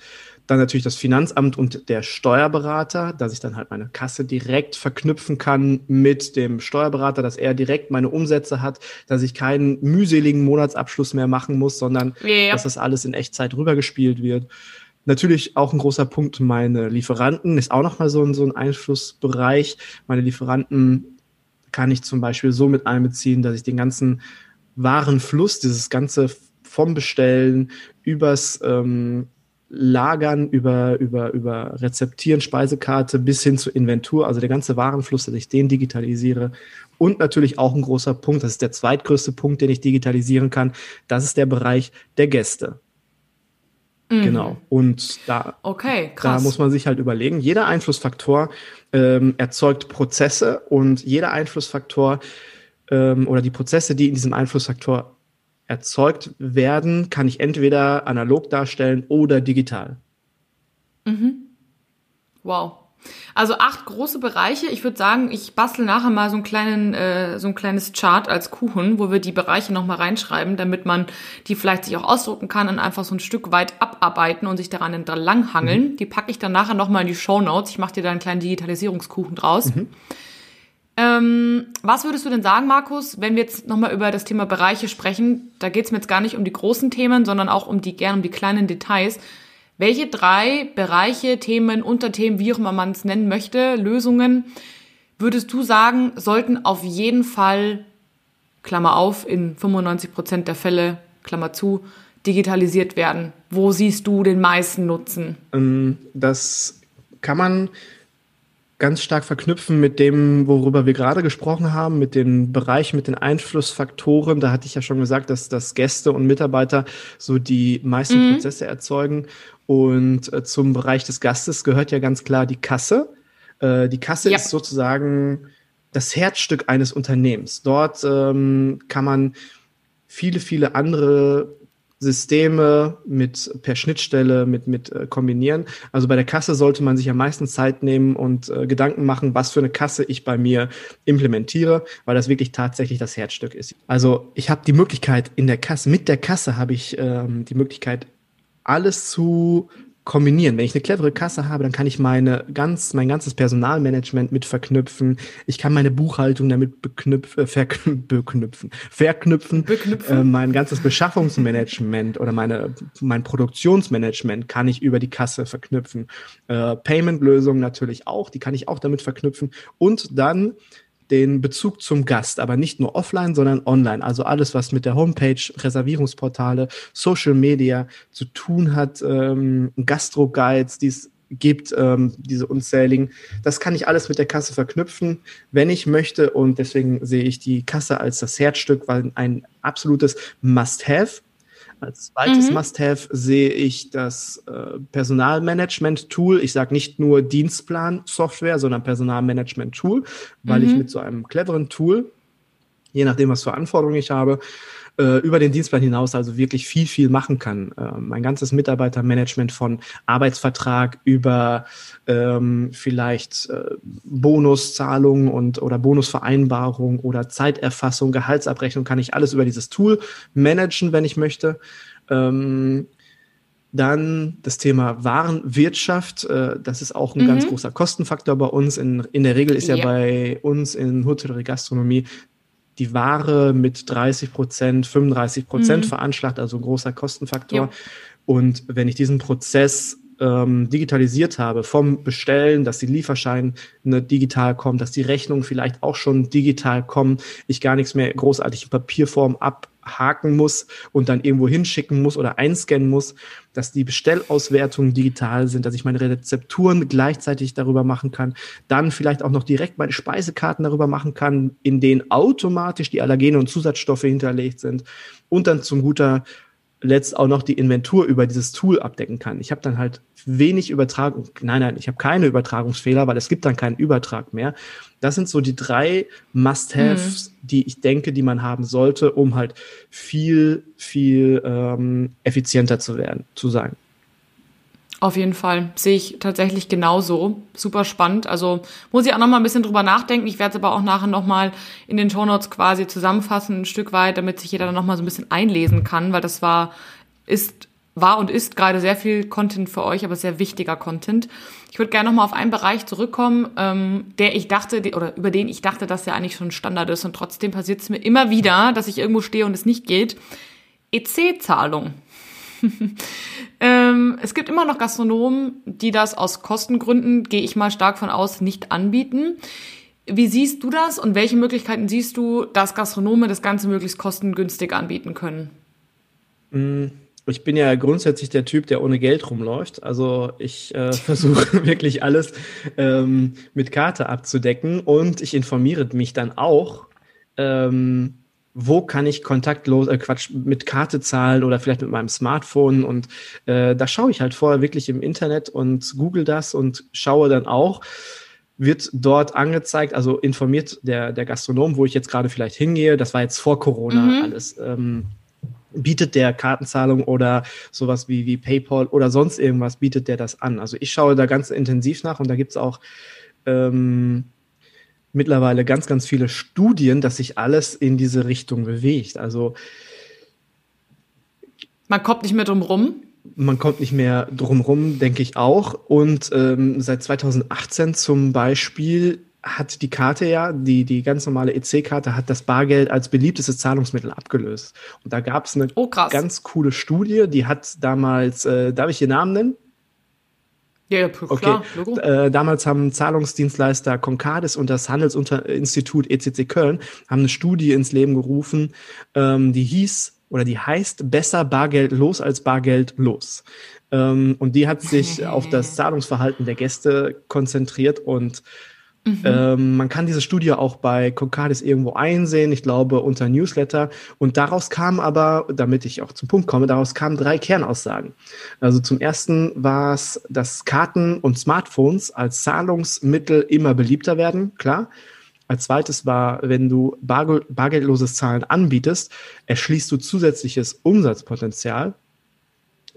dann natürlich das Finanzamt und der Steuerberater, dass ich dann halt meine Kasse direkt verknüpfen kann mit dem Steuerberater, dass er direkt meine Umsätze hat, dass ich keinen mühseligen Monatsabschluss mehr machen muss, sondern ja. dass das alles in Echtzeit rübergespielt wird. Natürlich auch ein großer Punkt, meine Lieferanten ist auch nochmal so ein, so ein Einflussbereich. Meine Lieferanten kann ich zum Beispiel so mit einbeziehen, dass ich den ganzen Warenfluss, dieses ganze vom Bestellen übers ähm, Lagern, über, über, über Rezeptieren, Speisekarte bis hin zur Inventur, also der ganze Warenfluss, dass ich den digitalisiere. Und natürlich auch ein großer Punkt, das ist der zweitgrößte Punkt, den ich digitalisieren kann, das ist der Bereich der Gäste. Mhm. Genau. Und da, okay, da muss man sich halt überlegen, jeder Einflussfaktor ähm, erzeugt Prozesse und jeder Einflussfaktor ähm, oder die Prozesse, die in diesem Einflussfaktor erzeugt werden, kann ich entweder analog darstellen oder digital. Mhm. Wow. Also acht große Bereiche. Ich würde sagen, ich bastel nachher mal so, einen kleinen, äh, so ein kleines Chart als Kuchen, wo wir die Bereiche nochmal reinschreiben, damit man die vielleicht sich auch ausdrucken kann und einfach so ein Stück weit abarbeiten und sich daran entlang hangeln. Mhm. Die packe ich dann nachher nochmal in die Show Notes. Ich mache dir da einen kleinen Digitalisierungskuchen draus. Mhm. Ähm, was würdest du denn sagen, Markus, wenn wir jetzt nochmal über das Thema Bereiche sprechen? Da geht es mir jetzt gar nicht um die großen Themen, sondern auch um die, gern um die kleinen Details. Welche drei Bereiche, Themen, Unterthemen, wie auch immer man es nennen möchte, Lösungen, würdest du sagen, sollten auf jeden Fall, Klammer auf, in 95 Prozent der Fälle, Klammer zu, digitalisiert werden? Wo siehst du den meisten Nutzen? Ähm, das kann man ganz stark verknüpfen mit dem, worüber wir gerade gesprochen haben, mit dem Bereich, mit den Einflussfaktoren. Da hatte ich ja schon gesagt, dass, dass Gäste und Mitarbeiter so die meisten mhm. Prozesse erzeugen. Und äh, zum Bereich des Gastes gehört ja ganz klar die Kasse. Äh, die Kasse ja. ist sozusagen das Herzstück eines Unternehmens. Dort ähm, kann man viele, viele andere Systeme mit per Schnittstelle mit mit äh, kombinieren. Also bei der Kasse sollte man sich am meisten Zeit nehmen und äh, Gedanken machen, was für eine Kasse ich bei mir implementiere, weil das wirklich tatsächlich das Herzstück ist. Also ich habe die Möglichkeit in der Kasse mit der Kasse habe ich ähm, die Möglichkeit alles zu kombinieren. Wenn ich eine clevere Kasse habe, dann kann ich meine ganz, mein ganzes Personalmanagement mit verknüpfen. Ich kann meine Buchhaltung damit beknüpf, äh, verknüpfen, verknüpfen. Beknüpfen. Äh, mein ganzes Beschaffungsmanagement oder meine, mein Produktionsmanagement kann ich über die Kasse verknüpfen. Äh, Payment-Lösungen natürlich auch, die kann ich auch damit verknüpfen. Und dann den Bezug zum Gast, aber nicht nur offline, sondern online. Also alles, was mit der Homepage, Reservierungsportale, Social Media zu tun hat, ähm, Gastro-Guides, die es gibt, ähm, diese unzähligen. Das kann ich alles mit der Kasse verknüpfen, wenn ich möchte. Und deswegen sehe ich die Kasse als das Herzstück, weil ein absolutes Must-Have als zweites mhm. Must-Have sehe ich das äh, Personalmanagement-Tool. Ich sage nicht nur Dienstplan-Software, sondern Personalmanagement-Tool, weil mhm. ich mit so einem cleveren Tool, je nachdem, was für Anforderungen ich habe, äh, über den Dienstplan hinaus also wirklich viel, viel machen kann. Äh, mein ganzes Mitarbeitermanagement von Arbeitsvertrag über ähm, vielleicht äh, Bonuszahlungen und oder Bonusvereinbarung oder Zeiterfassung, Gehaltsabrechnung, kann ich alles über dieses Tool managen, wenn ich möchte. Ähm, dann das Thema Warenwirtschaft, äh, das ist auch ein mhm. ganz großer Kostenfaktor bei uns. In, in der Regel ist ja, ja bei uns in Hotellerie Gastronomie die Ware mit 30 Prozent, 35 Prozent mhm. veranschlagt, also ein großer Kostenfaktor. Ja. Und wenn ich diesen Prozess ähm, digitalisiert habe, vom Bestellen, dass die Lieferscheine digital kommen, dass die Rechnungen vielleicht auch schon digital kommen, ich gar nichts mehr großartig in Papierform abhaken muss und dann irgendwo hinschicken muss oder einscannen muss, dass die Bestellauswertungen digital sind, dass ich meine Rezepturen gleichzeitig darüber machen kann, dann vielleicht auch noch direkt meine Speisekarten darüber machen kann, in denen automatisch die Allergene und Zusatzstoffe hinterlegt sind und dann zum guter letzt auch noch die Inventur über dieses Tool abdecken kann. Ich habe dann halt wenig Übertragung. Nein, nein, ich habe keine Übertragungsfehler, weil es gibt dann keinen Übertrag mehr. Das sind so die drei Must-Haves, mhm. die ich denke, die man haben sollte, um halt viel, viel ähm, effizienter zu werden, zu sein. Auf jeden Fall. Sehe ich tatsächlich genauso. Super spannend. Also muss ich auch noch mal ein bisschen drüber nachdenken. Ich werde es aber auch nachher noch mal in den Show Notes quasi zusammenfassen, ein Stück weit, damit sich jeder dann noch mal so ein bisschen einlesen kann, weil das war, ist, war und ist gerade sehr viel Content für euch, aber sehr wichtiger Content. Ich würde gerne noch mal auf einen Bereich zurückkommen, ähm, der ich dachte, oder über den ich dachte, dass ja eigentlich schon Standard ist und trotzdem passiert es mir immer wieder, dass ich irgendwo stehe und es nicht geht. EC-Zahlung. ähm, es gibt immer noch Gastronomen, die das aus Kostengründen, gehe ich mal stark von aus, nicht anbieten. Wie siehst du das und welche Möglichkeiten siehst du, dass Gastronome das Ganze möglichst kostengünstig anbieten können? Mm, ich bin ja grundsätzlich der Typ, der ohne Geld rumläuft. Also ich äh, versuche wirklich alles ähm, mit Karte abzudecken und ich informiere mich dann auch, ähm, wo kann ich kontaktlos, äh Quatsch, mit Karte zahlen oder vielleicht mit meinem Smartphone. Und äh, da schaue ich halt vorher wirklich im Internet und google das und schaue dann auch, wird dort angezeigt, also informiert der, der Gastronom, wo ich jetzt gerade vielleicht hingehe, das war jetzt vor Corona mhm. alles, ähm, bietet der Kartenzahlung oder sowas wie, wie PayPal oder sonst irgendwas, bietet der das an. Also ich schaue da ganz intensiv nach und da gibt es auch ähm, mittlerweile ganz, ganz viele Studien, dass sich alles in diese Richtung bewegt. Also man kommt nicht mehr drum rum. Man kommt nicht mehr drum rum, denke ich auch. Und ähm, seit 2018 zum Beispiel hat die Karte ja, die, die ganz normale EC-Karte, hat das Bargeld als beliebtestes Zahlungsmittel abgelöst. Und da gab es eine oh, ganz coole Studie, die hat damals, äh, darf ich den Namen nennen? Ja, ja klar, okay. Äh, damals haben Zahlungsdienstleister Concardis und das Handelsinstitut ECC Köln haben eine Studie ins Leben gerufen, ähm, die hieß oder die heißt Besser Bargeld los als Bargeld los. Ähm, und die hat sich auf das Zahlungsverhalten der Gäste konzentriert und Mhm. Ähm, man kann diese Studie auch bei Concardis irgendwo einsehen, ich glaube unter Newsletter. Und daraus kam aber, damit ich auch zum Punkt komme, daraus kamen drei Kernaussagen. Also zum ersten war es, dass Karten und Smartphones als Zahlungsmittel immer beliebter werden, klar. Als zweites war, wenn du bargeldloses Zahlen anbietest, erschließt du zusätzliches Umsatzpotenzial.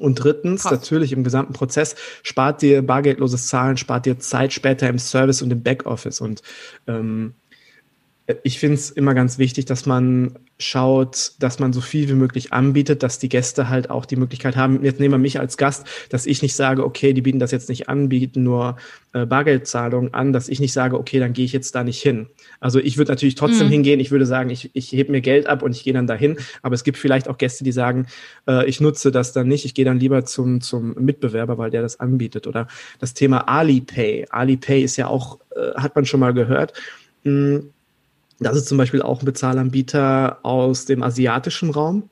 Und drittens, Krass. natürlich im gesamten Prozess, spart dir bargeldloses Zahlen, spart dir Zeit später im Service und im Backoffice. Und ähm, ich finde es immer ganz wichtig, dass man schaut, dass man so viel wie möglich anbietet, dass die Gäste halt auch die Möglichkeit haben, jetzt nehmen wir mich als Gast, dass ich nicht sage, okay, die bieten das jetzt nicht an, bieten nur äh, Bargeldzahlungen an, dass ich nicht sage, okay, dann gehe ich jetzt da nicht hin. Also ich würde natürlich trotzdem mhm. hingehen, ich würde sagen, ich, ich hebe mir Geld ab und ich gehe dann dahin, aber es gibt vielleicht auch Gäste, die sagen, äh, ich nutze das dann nicht, ich gehe dann lieber zum, zum Mitbewerber, weil der das anbietet. Oder das Thema Alipay. Alipay ist ja auch, äh, hat man schon mal gehört. Mh, hm, das ist zum Beispiel auch ein Bezahlanbieter aus dem asiatischen Raum.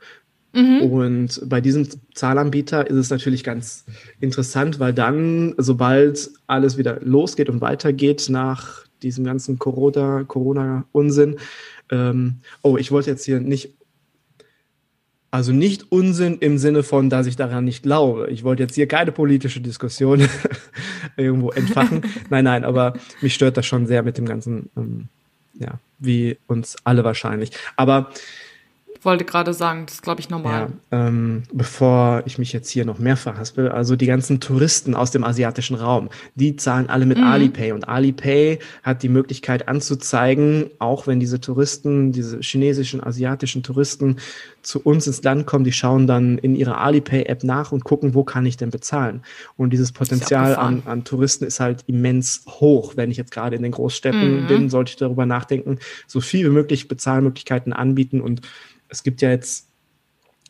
Mhm. Und bei diesem Zahlanbieter ist es natürlich ganz interessant, weil dann, sobald alles wieder losgeht und weitergeht nach diesem ganzen Corona-Unsinn, Corona ähm, oh, ich wollte jetzt hier nicht, also nicht Unsinn im Sinne von, dass ich daran nicht glaube. Ich wollte jetzt hier keine politische Diskussion irgendwo entfachen. nein, nein, aber mich stört das schon sehr mit dem ganzen ähm, ja, wie uns alle wahrscheinlich. Aber wollte gerade sagen, das ist, glaube ich, normal. Ja, ähm, bevor ich mich jetzt hier noch mehr verhaspel, also die ganzen Touristen aus dem asiatischen Raum, die zahlen alle mit mhm. Alipay. Und Alipay hat die Möglichkeit anzuzeigen, auch wenn diese Touristen, diese chinesischen, asiatischen Touristen zu uns ins Land kommen, die schauen dann in ihrer Alipay-App nach und gucken, wo kann ich denn bezahlen. Und dieses Potenzial an, an Touristen ist halt immens hoch. Wenn ich jetzt gerade in den Großstädten mhm. bin, sollte ich darüber nachdenken, so viel wie möglich Bezahlmöglichkeiten anbieten und es gibt ja jetzt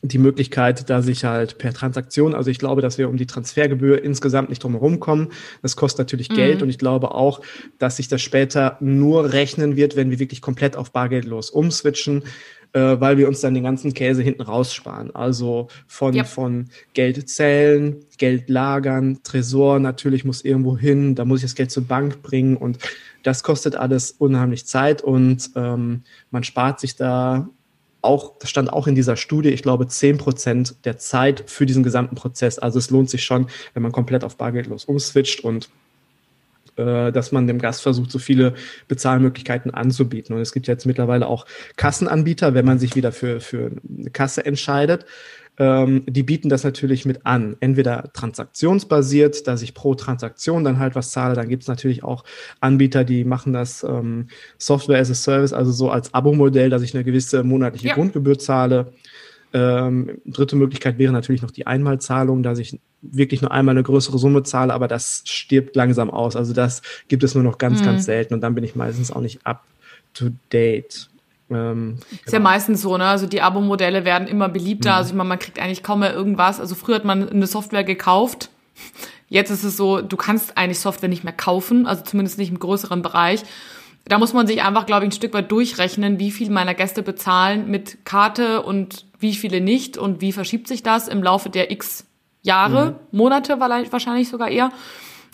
die Möglichkeit, dass ich halt per Transaktion, also ich glaube, dass wir um die Transfergebühr insgesamt nicht drum herum kommen. Das kostet natürlich mhm. Geld und ich glaube auch, dass sich das später nur rechnen wird, wenn wir wirklich komplett auf bargeldlos umswitchen, äh, weil wir uns dann den ganzen Käse hinten raussparen. Also von, yep. von Geld zählen, Geld lagern, Tresor natürlich muss irgendwo hin, da muss ich das Geld zur Bank bringen und das kostet alles unheimlich Zeit und ähm, man spart sich da auch, das stand auch in dieser Studie, ich glaube, zehn Prozent der Zeit für diesen gesamten Prozess. Also es lohnt sich schon, wenn man komplett auf bargeldlos umswitcht und äh, dass man dem Gast versucht, so viele Bezahlmöglichkeiten anzubieten. Und es gibt jetzt mittlerweile auch Kassenanbieter, wenn man sich wieder für, für eine Kasse entscheidet, ähm, die bieten das natürlich mit an. Entweder transaktionsbasiert, dass ich pro Transaktion dann halt was zahle. Dann gibt es natürlich auch Anbieter, die machen das ähm, Software as a Service, also so als Abo-Modell, dass ich eine gewisse monatliche ja. Grundgebühr zahle. Ähm, dritte Möglichkeit wäre natürlich noch die Einmalzahlung, dass ich wirklich nur einmal eine größere Summe zahle, aber das stirbt langsam aus. Also das gibt es nur noch ganz, mhm. ganz selten und dann bin ich meistens auch nicht up to date. Ähm, ist genau. ja meistens so, ne? Also die Abo-Modelle werden immer beliebter. Mhm. Also ich meine, man kriegt eigentlich kaum mehr irgendwas. Also früher hat man eine Software gekauft. Jetzt ist es so, du kannst eigentlich Software nicht mehr kaufen, also zumindest nicht im größeren Bereich. Da muss man sich einfach, glaube ich, ein Stück weit durchrechnen, wie viel meiner Gäste bezahlen mit Karte und wie viele nicht und wie verschiebt sich das im Laufe der x Jahre, mhm. Monate wahrscheinlich sogar eher.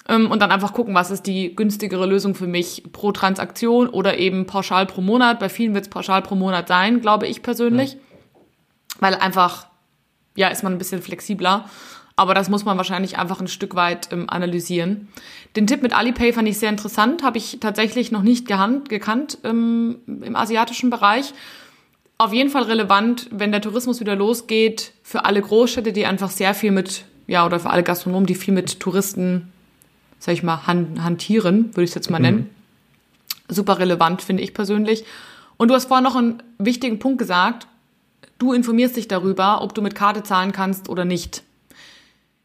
Ähm, und dann einfach gucken, was ist die günstigere Lösung für mich pro Transaktion oder eben pauschal pro Monat. Bei vielen wird es pauschal pro Monat sein, glaube ich persönlich, ja. weil einfach, ja, ist man ein bisschen flexibler. Aber das muss man wahrscheinlich einfach ein Stück weit ähm, analysieren. Den Tipp mit Alipay fand ich sehr interessant, habe ich tatsächlich noch nicht gehand, gekannt ähm, im asiatischen Bereich. Auf jeden Fall relevant, wenn der Tourismus wieder losgeht, für alle Großstädte, die einfach sehr viel mit, ja, oder für alle Gastronomen, die viel mit Touristen sag ich mal, hantieren, würde ich es jetzt mal nennen. Mhm. Super relevant, finde ich persönlich. Und du hast vorhin noch einen wichtigen Punkt gesagt. Du informierst dich darüber, ob du mit Karte zahlen kannst oder nicht.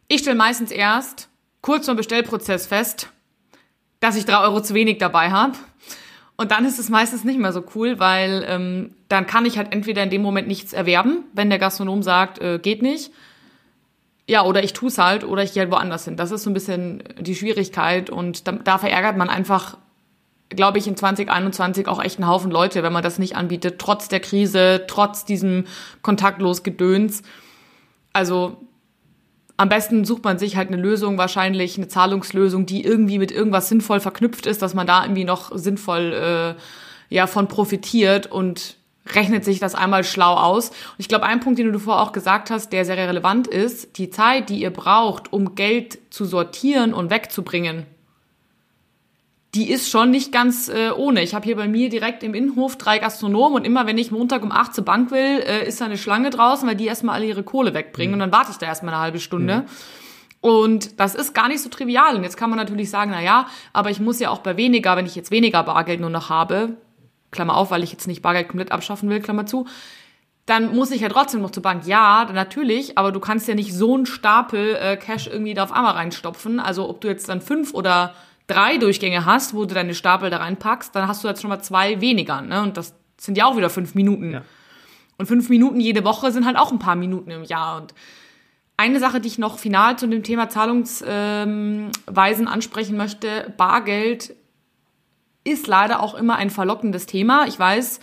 Ich stelle meistens erst kurz vor Bestellprozess fest, dass ich drei Euro zu wenig dabei habe. Und dann ist es meistens nicht mehr so cool, weil ähm, dann kann ich halt entweder in dem Moment nichts erwerben, wenn der Gastronom sagt, äh, geht nicht. Ja, oder ich tue es halt oder ich gehe halt woanders hin. Das ist so ein bisschen die Schwierigkeit und da, da verärgert man einfach, glaube ich, in 2021 auch echt einen Haufen Leute, wenn man das nicht anbietet, trotz der Krise, trotz diesem kontaktlos Gedöns. Also am besten sucht man sich halt eine Lösung, wahrscheinlich eine Zahlungslösung, die irgendwie mit irgendwas sinnvoll verknüpft ist, dass man da irgendwie noch sinnvoll äh, ja von profitiert und rechnet sich das einmal schlau aus. Und ich glaube, ein Punkt, den du vorher auch gesagt hast, der sehr relevant ist, die Zeit, die ihr braucht, um Geld zu sortieren und wegzubringen, die ist schon nicht ganz äh, ohne. Ich habe hier bei mir direkt im Innenhof drei Gastronomen und immer wenn ich Montag um acht zur Bank will, äh, ist da eine Schlange draußen, weil die erstmal alle ihre Kohle wegbringen mhm. und dann warte ich da erstmal eine halbe Stunde. Mhm. Und das ist gar nicht so trivial. Und jetzt kann man natürlich sagen, na ja, aber ich muss ja auch bei weniger, wenn ich jetzt weniger Bargeld nur noch habe, Klammer auf, weil ich jetzt nicht Bargeld komplett abschaffen will, Klammer zu, dann muss ich ja trotzdem noch zur Bank. Ja, natürlich, aber du kannst ja nicht so einen Stapel äh, Cash irgendwie da auf einmal reinstopfen. Also ob du jetzt dann fünf oder drei Durchgänge hast, wo du deine Stapel da reinpackst, dann hast du jetzt schon mal zwei weniger. Ne? Und das sind ja auch wieder fünf Minuten. Ja. Und fünf Minuten jede Woche sind halt auch ein paar Minuten im Jahr. Und eine Sache, die ich noch final zu dem Thema Zahlungsweisen ähm, ansprechen möchte, Bargeld ist leider auch immer ein verlockendes Thema. Ich weiß,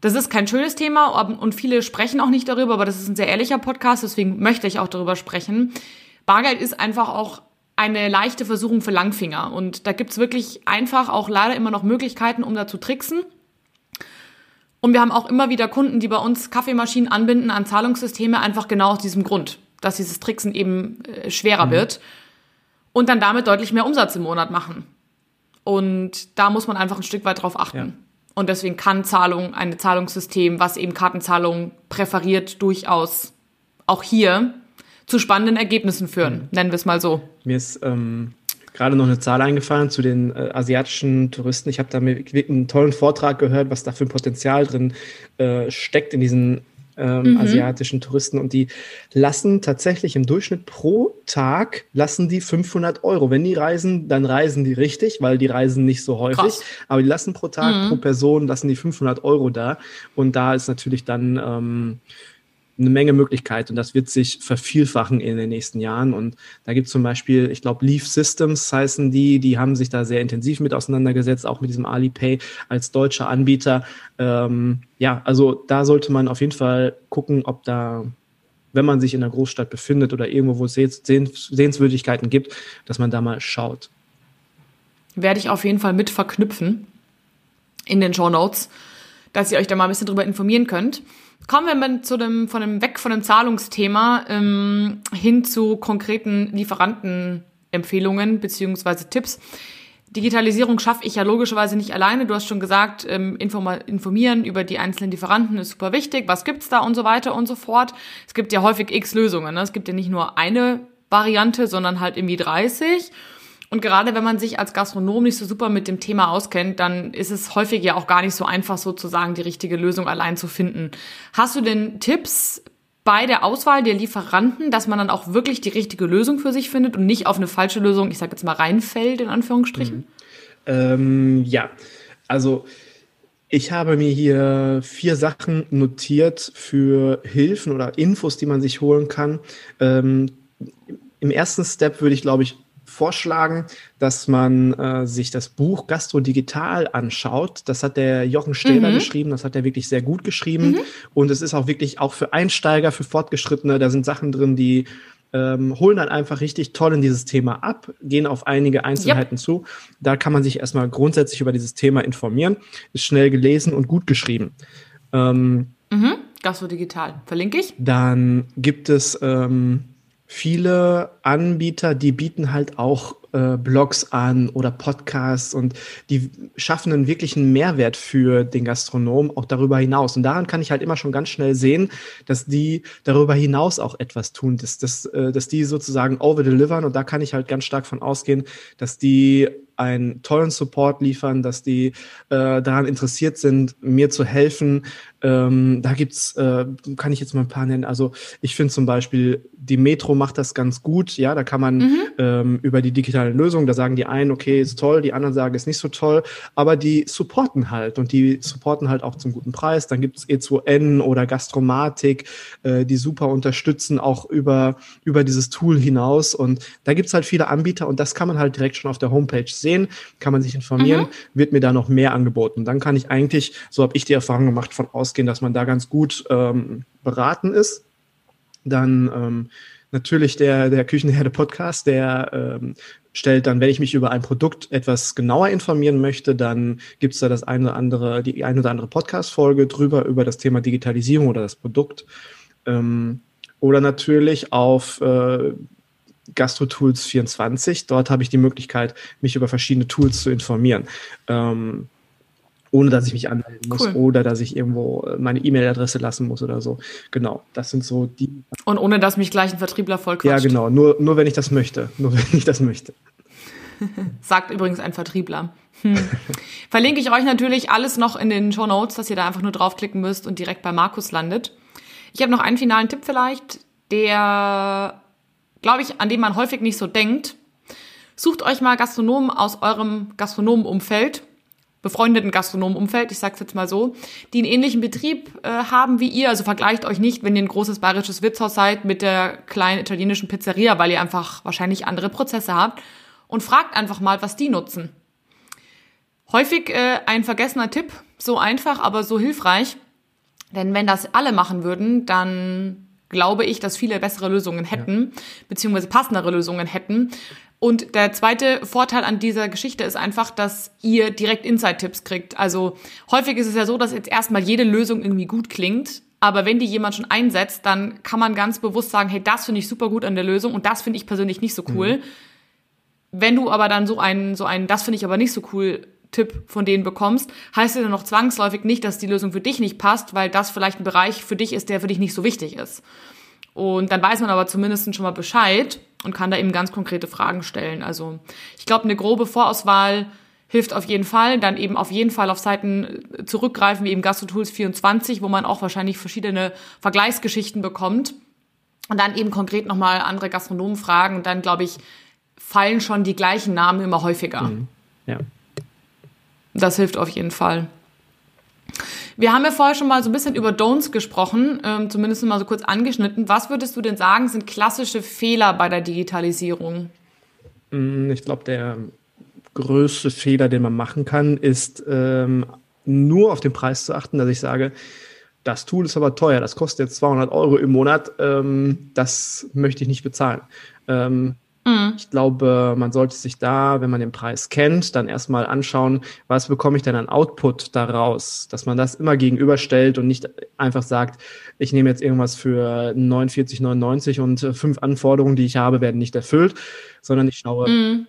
das ist kein schönes Thema und viele sprechen auch nicht darüber, aber das ist ein sehr ehrlicher Podcast, deswegen möchte ich auch darüber sprechen. Bargeld ist einfach auch eine leichte Versuchung für Langfinger und da gibt's wirklich einfach auch leider immer noch Möglichkeiten, um da zu tricksen. Und wir haben auch immer wieder Kunden, die bei uns Kaffeemaschinen anbinden an Zahlungssysteme, einfach genau aus diesem Grund, dass dieses Tricksen eben äh, schwerer mhm. wird und dann damit deutlich mehr Umsatz im Monat machen. Und da muss man einfach ein Stück weit drauf achten. Ja. Und deswegen kann Zahlung, ein Zahlungssystem, was eben Kartenzahlung präferiert, durchaus auch hier zu spannenden Ergebnissen führen. Mhm. Nennen wir es mal so. Mir ist ähm, gerade noch eine Zahl eingefallen zu den äh, asiatischen Touristen. Ich habe da einen tollen Vortrag gehört, was da für ein Potenzial drin äh, steckt in diesen ähm, mhm. asiatischen Touristen und die lassen tatsächlich im Durchschnitt pro Tag lassen die 500 Euro. Wenn die reisen, dann reisen die richtig, weil die reisen nicht so häufig. Krass. Aber die lassen pro Tag, mhm. pro Person, lassen die 500 Euro da. Und da ist natürlich dann ähm, eine Menge Möglichkeiten und das wird sich vervielfachen in den nächsten Jahren. Und da gibt es zum Beispiel, ich glaube, Leaf Systems heißen die, die haben sich da sehr intensiv mit auseinandergesetzt, auch mit diesem Alipay als deutscher Anbieter. Ähm, ja, also da sollte man auf jeden Fall gucken, ob da, wenn man sich in einer Großstadt befindet oder irgendwo, wo es Sehenswürdigkeiten gibt, dass man da mal schaut. Werde ich auf jeden Fall mit verknüpfen in den Show Notes, dass ihr euch da mal ein bisschen drüber informieren könnt. Kommen wir mal zu dem, von dem, weg von dem Zahlungsthema ähm, hin zu konkreten Lieferantenempfehlungen beziehungsweise Tipps. Digitalisierung schaffe ich ja logischerweise nicht alleine. Du hast schon gesagt, ähm, informieren über die einzelnen Lieferanten ist super wichtig. Was gibt's da und so weiter und so fort. Es gibt ja häufig x Lösungen. Ne? Es gibt ja nicht nur eine Variante, sondern halt irgendwie 30. Und gerade wenn man sich als Gastronom nicht so super mit dem Thema auskennt, dann ist es häufig ja auch gar nicht so einfach, sozusagen die richtige Lösung allein zu finden. Hast du denn Tipps bei der Auswahl der Lieferanten, dass man dann auch wirklich die richtige Lösung für sich findet und nicht auf eine falsche Lösung, ich sage jetzt mal, reinfällt, in Anführungsstrichen? Mhm. Ähm, ja, also ich habe mir hier vier Sachen notiert für Hilfen oder Infos, die man sich holen kann. Ähm, Im ersten Step würde ich, glaube ich, vorschlagen, dass man äh, sich das Buch Gastro Digital anschaut. Das hat der Jochen Stähler mhm. geschrieben, das hat er wirklich sehr gut geschrieben. Mhm. Und es ist auch wirklich auch für Einsteiger, für Fortgeschrittene, da sind Sachen drin, die ähm, holen dann einfach richtig toll in dieses Thema ab, gehen auf einige Einzelheiten yep. zu. Da kann man sich erstmal grundsätzlich über dieses Thema informieren. Ist schnell gelesen und gut geschrieben. Ähm, mhm. Gastro Digital. Verlinke ich. Dann gibt es ähm, viele Anbieter, die bieten halt auch äh, Blogs an oder Podcasts und die schaffen einen wirklichen Mehrwert für den Gastronom auch darüber hinaus. Und daran kann ich halt immer schon ganz schnell sehen, dass die darüber hinaus auch etwas tun, dass, dass, äh, dass die sozusagen overdelivern. Und da kann ich halt ganz stark von ausgehen, dass die einen tollen Support liefern, dass die äh, daran interessiert sind, mir zu helfen. Ähm, da gibt's, äh, kann ich jetzt mal ein paar nennen. Also ich finde zum Beispiel, die Metro macht das ganz gut. Ja, da kann man mhm. ähm, über die digitale Lösung, da sagen die einen, okay, ist toll, die anderen sagen, ist nicht so toll, aber die supporten halt und die supporten halt auch zum guten Preis. Dann gibt's E2N oder Gastromatik, äh, die super unterstützen, auch über, über dieses Tool hinaus. Und da gibt's halt viele Anbieter und das kann man halt direkt schon auf der Homepage sehen, kann man sich informieren, mhm. wird mir da noch mehr angeboten. Dann kann ich eigentlich, so habe ich die Erfahrung gemacht, von ausgehen, dass man da ganz gut ähm, beraten ist. Dann ähm, natürlich der, der Küchenherde Podcast, der ähm, stellt dann, wenn ich mich über ein Produkt etwas genauer informieren möchte, dann gibt es da das eine oder andere, die eine oder andere Podcast-Folge drüber, über das Thema Digitalisierung oder das Produkt. Ähm, oder natürlich auf äh, GastroTools 24. Dort habe ich die Möglichkeit, mich über verschiedene Tools zu informieren. Ähm, ohne dass ich mich anmelden muss cool. oder dass ich irgendwo äh, meine E-Mail-Adresse lassen muss oder so. Genau, das sind so die. Und ohne dass mich gleich ein Vertriebler voll quatscht. Ja, genau, nur, nur wenn ich das möchte. Nur wenn ich das möchte. Sagt übrigens ein Vertriebler. Hm. Verlinke ich euch natürlich alles noch in den Show Notes, dass ihr da einfach nur draufklicken müsst und direkt bei Markus landet. Ich habe noch einen finalen Tipp vielleicht, der glaube ich, an dem man häufig nicht so denkt. Sucht euch mal Gastronomen aus eurem Gastronomenumfeld, befreundeten Gastronomenumfeld, ich sag's jetzt mal so, die einen ähnlichen Betrieb äh, haben wie ihr. Also vergleicht euch nicht, wenn ihr ein großes bayerisches Wirtshaus seid, mit der kleinen italienischen Pizzeria, weil ihr einfach wahrscheinlich andere Prozesse habt. Und fragt einfach mal, was die nutzen. Häufig äh, ein vergessener Tipp, so einfach, aber so hilfreich. Denn wenn das alle machen würden, dann glaube ich, dass viele bessere Lösungen hätten, ja. beziehungsweise passendere Lösungen hätten. Und der zweite Vorteil an dieser Geschichte ist einfach, dass ihr direkt Insight-Tipps kriegt. Also häufig ist es ja so, dass jetzt erstmal jede Lösung irgendwie gut klingt. Aber wenn die jemand schon einsetzt, dann kann man ganz bewusst sagen, hey, das finde ich super gut an der Lösung und das finde ich persönlich nicht so cool. Mhm. Wenn du aber dann so einen, so einen, das finde ich aber nicht so cool Tipp von denen bekommst, heißt ja noch zwangsläufig nicht, dass die Lösung für dich nicht passt, weil das vielleicht ein Bereich für dich ist, der für dich nicht so wichtig ist. Und dann weiß man aber zumindest schon mal Bescheid und kann da eben ganz konkrete Fragen stellen. Also ich glaube, eine grobe Vorauswahl hilft auf jeden Fall. Dann eben auf jeden Fall auf Seiten zurückgreifen, wie eben GastroTools 24, wo man auch wahrscheinlich verschiedene Vergleichsgeschichten bekommt. Und dann eben konkret nochmal andere Gastronomen fragen. Und dann, glaube ich, fallen schon die gleichen Namen immer häufiger. Mhm. Ja. Das hilft auf jeden Fall. Wir haben ja vorher schon mal so ein bisschen über Don'ts gesprochen, ähm, zumindest mal so kurz angeschnitten. Was würdest du denn sagen, sind klassische Fehler bei der Digitalisierung? Mm, ich glaube, der größte Fehler, den man machen kann, ist ähm, nur auf den Preis zu achten, dass ich sage, das Tool ist aber teuer, das kostet jetzt 200 Euro im Monat, ähm, das möchte ich nicht bezahlen. Ähm, Mhm. Ich glaube, man sollte sich da, wenn man den Preis kennt, dann erstmal anschauen, was bekomme ich denn an Output daraus, dass man das immer gegenüberstellt und nicht einfach sagt, ich nehme jetzt irgendwas für 49,99 und äh, fünf Anforderungen, die ich habe, werden nicht erfüllt, sondern ich schaue, mhm.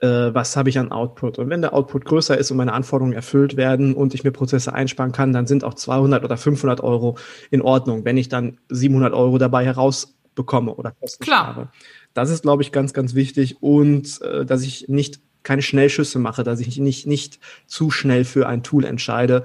äh, was habe ich an Output. Und wenn der Output größer ist und meine Anforderungen erfüllt werden und ich mir Prozesse einsparen kann, dann sind auch 200 oder 500 Euro in Ordnung, wenn ich dann 700 Euro dabei herausbekomme oder Kosten Klar. habe. Das ist, glaube ich, ganz, ganz wichtig. Und äh, dass ich nicht keine Schnellschüsse mache, dass ich nicht, nicht zu schnell für ein Tool entscheide,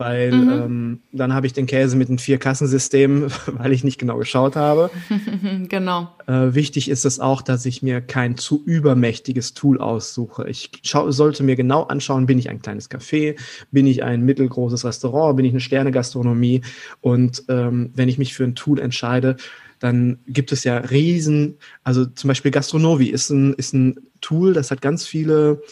weil mhm. ähm, dann habe ich den Käse mit einem Vier-Kassensystem, weil ich nicht genau geschaut habe. genau. Äh, wichtig ist es auch, dass ich mir kein zu übermächtiges Tool aussuche. Ich sollte mir genau anschauen, bin ich ein kleines Café, bin ich ein mittelgroßes Restaurant, bin ich eine Sterne-Gastronomie und ähm, wenn ich mich für ein Tool entscheide, dann gibt es ja riesen, also zum Beispiel Gastronovi ist ein, ist ein Tool, das hat ganz viele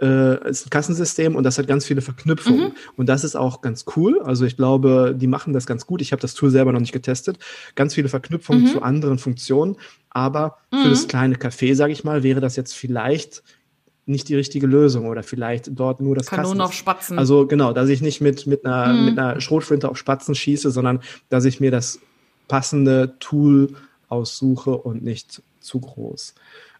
äh, ist ein Kassensystem und das hat ganz viele Verknüpfungen. Mhm. Und das ist auch ganz cool. Also ich glaube, die machen das ganz gut. Ich habe das Tool selber noch nicht getestet. Ganz viele Verknüpfungen mhm. zu anderen Funktionen. Aber mhm. für das kleine Café, sage ich mal, wäre das jetzt vielleicht nicht die richtige Lösung oder vielleicht dort nur das Kanonen auf Spatzen. Also genau, dass ich nicht mit, mit, einer, mhm. mit einer Schrotflinte auf Spatzen schieße, sondern dass ich mir das passende Tool aussuche und nicht zu groß.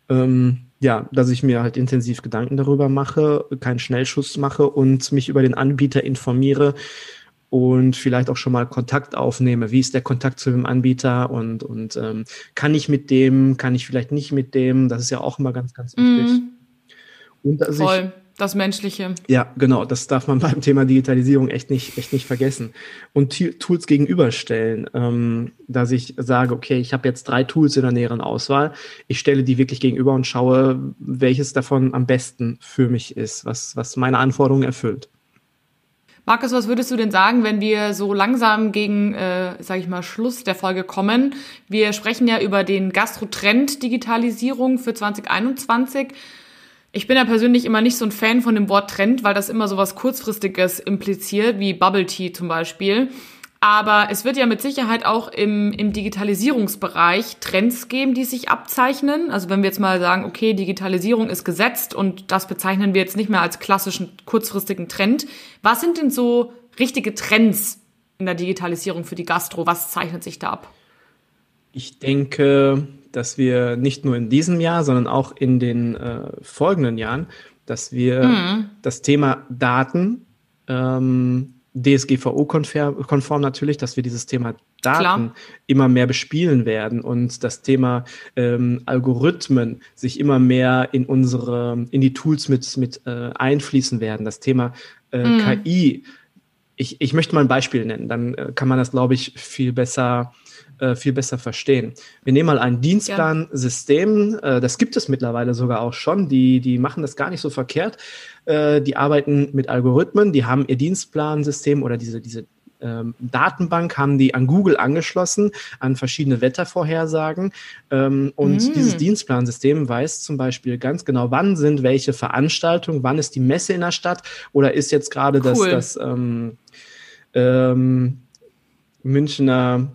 Ähm, ja, dass ich mir halt intensiv Gedanken darüber mache, keinen Schnellschuss mache und mich über den Anbieter informiere und vielleicht auch schon mal Kontakt aufnehme. Wie ist der Kontakt zu dem Anbieter und, und ähm, kann ich mit dem, kann ich vielleicht nicht mit dem? Das ist ja auch immer ganz, ganz wichtig. Mm. Und dass Voll. Ich, das Menschliche. Ja, genau. Das darf man beim Thema Digitalisierung echt nicht, echt nicht vergessen. Und Tools gegenüberstellen, ähm, dass ich sage, okay, ich habe jetzt drei Tools in der näheren Auswahl. Ich stelle die wirklich gegenüber und schaue, welches davon am besten für mich ist, was, was meine Anforderungen erfüllt. Markus, was würdest du denn sagen, wenn wir so langsam gegen, äh, sage ich mal, Schluss der Folge kommen? Wir sprechen ja über den Gastro-Trend Digitalisierung für 2021. Ich bin ja persönlich immer nicht so ein Fan von dem Wort Trend, weil das immer so was Kurzfristiges impliziert, wie Bubble Tea zum Beispiel. Aber es wird ja mit Sicherheit auch im, im Digitalisierungsbereich Trends geben, die sich abzeichnen. Also wenn wir jetzt mal sagen, okay, Digitalisierung ist gesetzt und das bezeichnen wir jetzt nicht mehr als klassischen kurzfristigen Trend. Was sind denn so richtige Trends in der Digitalisierung für die Gastro? Was zeichnet sich da ab? Ich denke, dass wir nicht nur in diesem Jahr, sondern auch in den äh, folgenden Jahren, dass wir mhm. das Thema Daten, ähm, DSGVO-konform natürlich, dass wir dieses Thema Daten Klar. immer mehr bespielen werden und das Thema ähm, Algorithmen sich immer mehr in unsere, in die Tools mit, mit äh, einfließen werden. Das Thema äh, mhm. KI. Ich, ich möchte mal ein Beispiel nennen, dann äh, kann man das, glaube ich, viel besser äh, viel besser verstehen. Wir nehmen mal ein Dienstplansystem, äh, das gibt es mittlerweile sogar auch schon, die, die machen das gar nicht so verkehrt. Äh, die arbeiten mit Algorithmen, die haben ihr Dienstplansystem oder diese, diese ähm, Datenbank haben die an Google angeschlossen, an verschiedene Wettervorhersagen. Ähm, und mm. dieses Dienstplansystem weiß zum Beispiel ganz genau, wann sind welche Veranstaltungen, wann ist die Messe in der Stadt oder ist jetzt gerade cool. das, das ähm, ähm, Münchner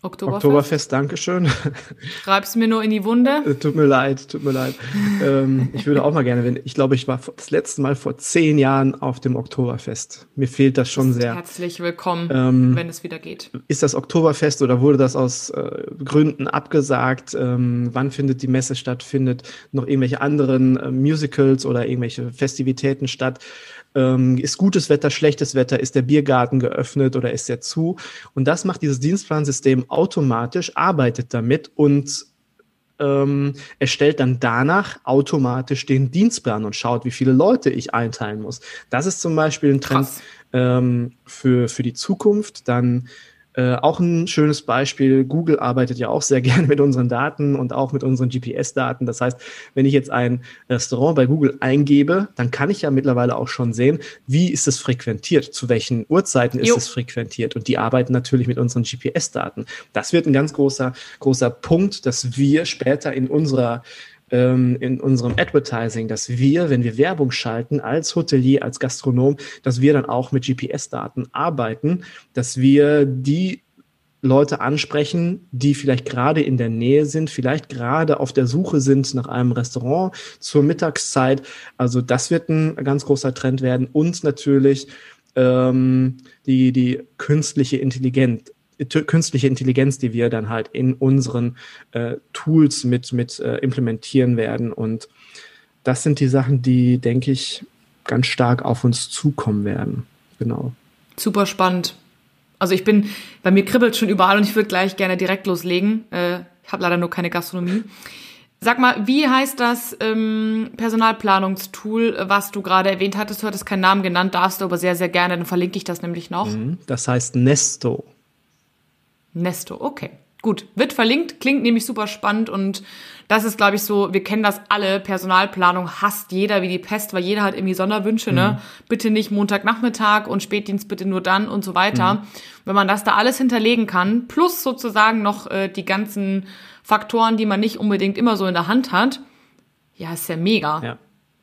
Oktoberfest. Oktoberfest, Dankeschön. Schreib's mir nur in die Wunde. Äh, tut mir leid, tut mir leid. ähm, ich würde auch mal gerne, wenn, ich glaube, ich war das letzte Mal vor zehn Jahren auf dem Oktoberfest. Mir fehlt das schon sehr. Herzlich willkommen, ähm, wenn es wieder geht. Ist das Oktoberfest oder wurde das aus äh, Gründen abgesagt? Ähm, wann findet die Messe statt? Findet noch irgendwelche anderen äh, Musicals oder irgendwelche Festivitäten statt? Ähm, ist gutes Wetter, schlechtes Wetter? Ist der Biergarten geöffnet oder ist er zu? Und das macht dieses Dienstplansystem automatisch, arbeitet damit und ähm, erstellt dann danach automatisch den Dienstplan und schaut, wie viele Leute ich einteilen muss. Das ist zum Beispiel ein Trend ähm, für, für die Zukunft. Dann äh, auch ein schönes Beispiel, Google arbeitet ja auch sehr gerne mit unseren Daten und auch mit unseren GPS-Daten. Das heißt, wenn ich jetzt ein Restaurant bei Google eingebe, dann kann ich ja mittlerweile auch schon sehen, wie ist es frequentiert, zu welchen Uhrzeiten ist jo. es frequentiert. Und die arbeiten natürlich mit unseren GPS-Daten. Das wird ein ganz großer, großer Punkt, dass wir später in unserer ähm, in unserem Advertising, dass wir, wenn wir Werbung schalten, als Hotelier, als Gastronom, dass wir dann auch mit GPS-Daten arbeiten, dass wir die Leute ansprechen, die vielleicht gerade in der Nähe sind, vielleicht gerade auf der Suche sind nach einem Restaurant zur Mittagszeit. Also das wird ein ganz großer Trend werden und natürlich ähm, die, die künstliche Intelligenz, künstliche Intelligenz, die wir dann halt in unseren äh, Tools mit, mit äh, implementieren werden. Und das sind die Sachen, die, denke ich, ganz stark auf uns zukommen werden. Genau. Super spannend. Also ich bin, bei mir kribbelt schon überall und ich würde gleich gerne direkt loslegen. Äh, ich habe leider nur keine Gastronomie. Sag mal, wie heißt das ähm, Personalplanungstool, was du gerade erwähnt hattest? Du hattest keinen Namen genannt, darfst du aber sehr, sehr gerne, dann verlinke ich das nämlich noch. Mhm. Das heißt Nesto. Nesto, okay. Gut, wird verlinkt, klingt nämlich super spannend und das ist, glaube ich, so, wir kennen das alle, Personalplanung hasst jeder wie die Pest, weil jeder hat irgendwie Sonderwünsche, ne? mhm. ne? Bitte nicht Montagnachmittag und Spätdienst bitte nur dann und so weiter. Mhm. Wenn man das da alles hinterlegen kann, plus sozusagen noch äh, die ganzen Faktoren, die man nicht unbedingt immer so in der Hand hat, ja, ist ja mega. Ja.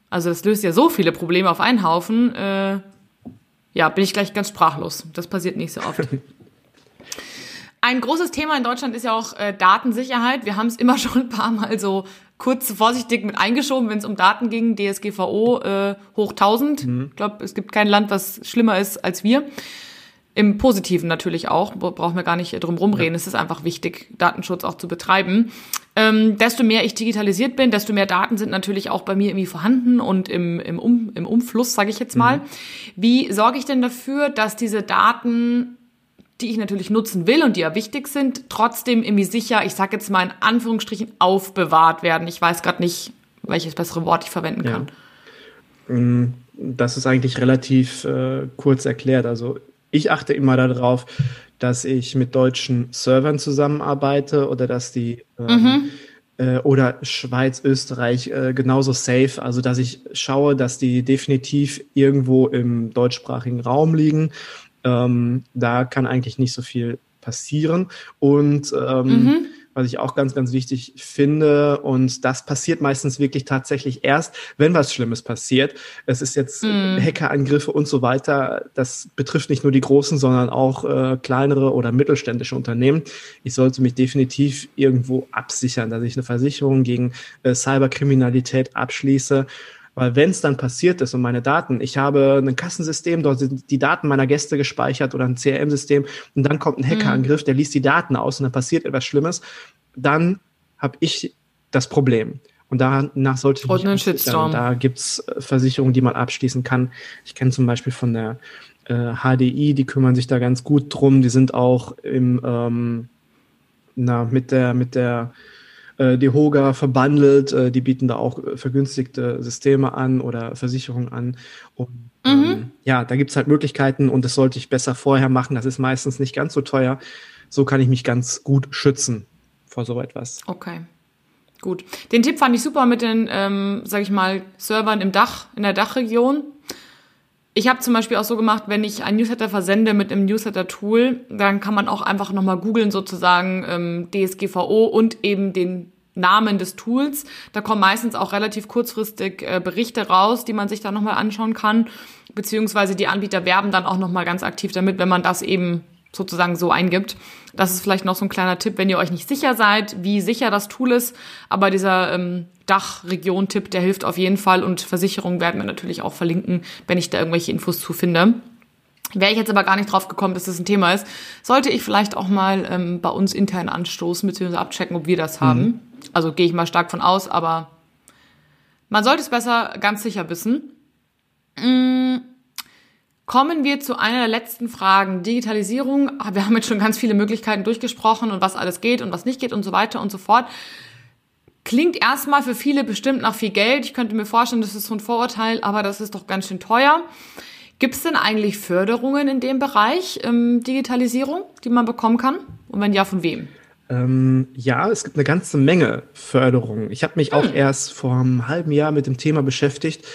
Also das löst ja so viele Probleme auf einen Haufen. Äh, ja, bin ich gleich ganz sprachlos. Das passiert nicht so oft. Ein großes Thema in Deutschland ist ja auch äh, Datensicherheit. Wir haben es immer schon ein paar Mal so kurz vorsichtig mit eingeschoben, wenn es um Daten ging, DSGVO äh, hoch 1000. Mhm. Ich glaube, es gibt kein Land, was schlimmer ist als wir. Im Positiven natürlich auch, brauchen wir gar nicht drum rumreden. Ja. Es ist einfach wichtig, Datenschutz auch zu betreiben. Ähm, desto mehr ich digitalisiert bin, desto mehr Daten sind natürlich auch bei mir irgendwie vorhanden und im, im, um, im Umfluss, sage ich jetzt mal. Mhm. Wie sorge ich denn dafür, dass diese Daten die ich natürlich nutzen will und die ja wichtig sind, trotzdem irgendwie sicher, ich sage jetzt mal in Anführungsstrichen, aufbewahrt werden. Ich weiß gerade nicht, welches bessere Wort ich verwenden kann. Ja. Mm, das ist eigentlich relativ äh, kurz erklärt. Also ich achte immer darauf, dass ich mit deutschen Servern zusammenarbeite oder dass die ähm, mhm. äh, oder Schweiz, Österreich äh, genauso safe, also dass ich schaue, dass die definitiv irgendwo im deutschsprachigen Raum liegen. Ähm, da kann eigentlich nicht so viel passieren. Und ähm, mhm was ich auch ganz, ganz wichtig finde. Und das passiert meistens wirklich tatsächlich erst, wenn was Schlimmes passiert. Es ist jetzt mm. Hackerangriffe und so weiter. Das betrifft nicht nur die großen, sondern auch äh, kleinere oder mittelständische Unternehmen. Ich sollte mich definitiv irgendwo absichern, dass ich eine Versicherung gegen äh, Cyberkriminalität abschließe weil wenn es dann passiert ist und meine Daten, ich habe ein Kassensystem, dort sind die Daten meiner Gäste gespeichert oder ein CRM-System und dann kommt ein mhm. Hackerangriff, der liest die Daten aus und dann passiert etwas Schlimmes, dann habe ich das Problem. Und danach sollte ich und mich Da gibt's äh, Versicherungen, die man abschließen kann. Ich kenne zum Beispiel von der äh, HDI, die kümmern sich da ganz gut drum. Die sind auch im, ähm, na, mit der, mit der äh, die Hoga verbandelt, äh, die bieten da auch äh, vergünstigte Systeme an oder Versicherungen an. Und, mhm. ähm, ja, da gibt's halt Möglichkeiten und das sollte ich besser vorher machen. Das ist meistens nicht ganz so teuer. So kann ich mich ganz gut schützen vor so etwas. Okay. Gut. Den Tipp fand ich super mit den, ähm, sag ich mal, Servern im Dach, in der Dachregion. Ich habe zum Beispiel auch so gemacht, wenn ich ein Newsletter versende mit einem Newsletter-Tool, dann kann man auch einfach nochmal googeln, sozusagen ähm, DSGVO und eben den Namen des Tools. Da kommen meistens auch relativ kurzfristig äh, Berichte raus, die man sich dann nochmal anschauen kann. Beziehungsweise die Anbieter werben dann auch nochmal ganz aktiv damit, wenn man das eben sozusagen so eingibt. Das ist vielleicht noch so ein kleiner Tipp, wenn ihr euch nicht sicher seid, wie sicher das Tool ist. Aber dieser ähm, Dachregion-Tipp, der hilft auf jeden Fall und Versicherungen werden wir natürlich auch verlinken, wenn ich da irgendwelche Infos zu finde. Wäre ich jetzt aber gar nicht drauf gekommen, dass das ein Thema ist, sollte ich vielleicht auch mal ähm, bei uns intern anstoßen bzw. abchecken, ob wir das haben. Mhm. Also gehe ich mal stark von aus, aber man sollte es besser ganz sicher wissen. Mmh. Kommen wir zu einer der letzten Fragen. Digitalisierung. Wir haben jetzt schon ganz viele Möglichkeiten durchgesprochen und was alles geht und was nicht geht und so weiter und so fort. Klingt erstmal für viele bestimmt nach viel Geld. Ich könnte mir vorstellen, das ist so ein Vorurteil, aber das ist doch ganz schön teuer. Gibt es denn eigentlich Förderungen in dem Bereich ähm, Digitalisierung, die man bekommen kann? Und wenn ja, von wem? Ähm, ja, es gibt eine ganze Menge Förderungen. Ich habe mich hm. auch erst vor einem halben Jahr mit dem Thema beschäftigt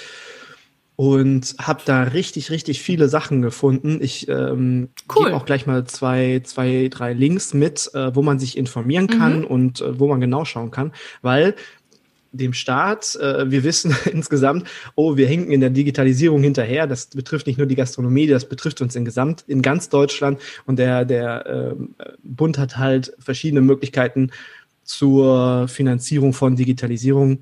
und habe da richtig, richtig viele Sachen gefunden. Ich ähm, cool. gebe auch gleich mal zwei, zwei, drei Links mit, äh, wo man sich informieren kann mhm. und äh, wo man genau schauen kann, weil dem Staat, äh, wir wissen insgesamt, oh, wir hinken in der Digitalisierung hinterher. Das betrifft nicht nur die Gastronomie, das betrifft uns in Gesamt, in ganz Deutschland. Und der, der äh, Bund hat halt verschiedene Möglichkeiten zur Finanzierung von Digitalisierung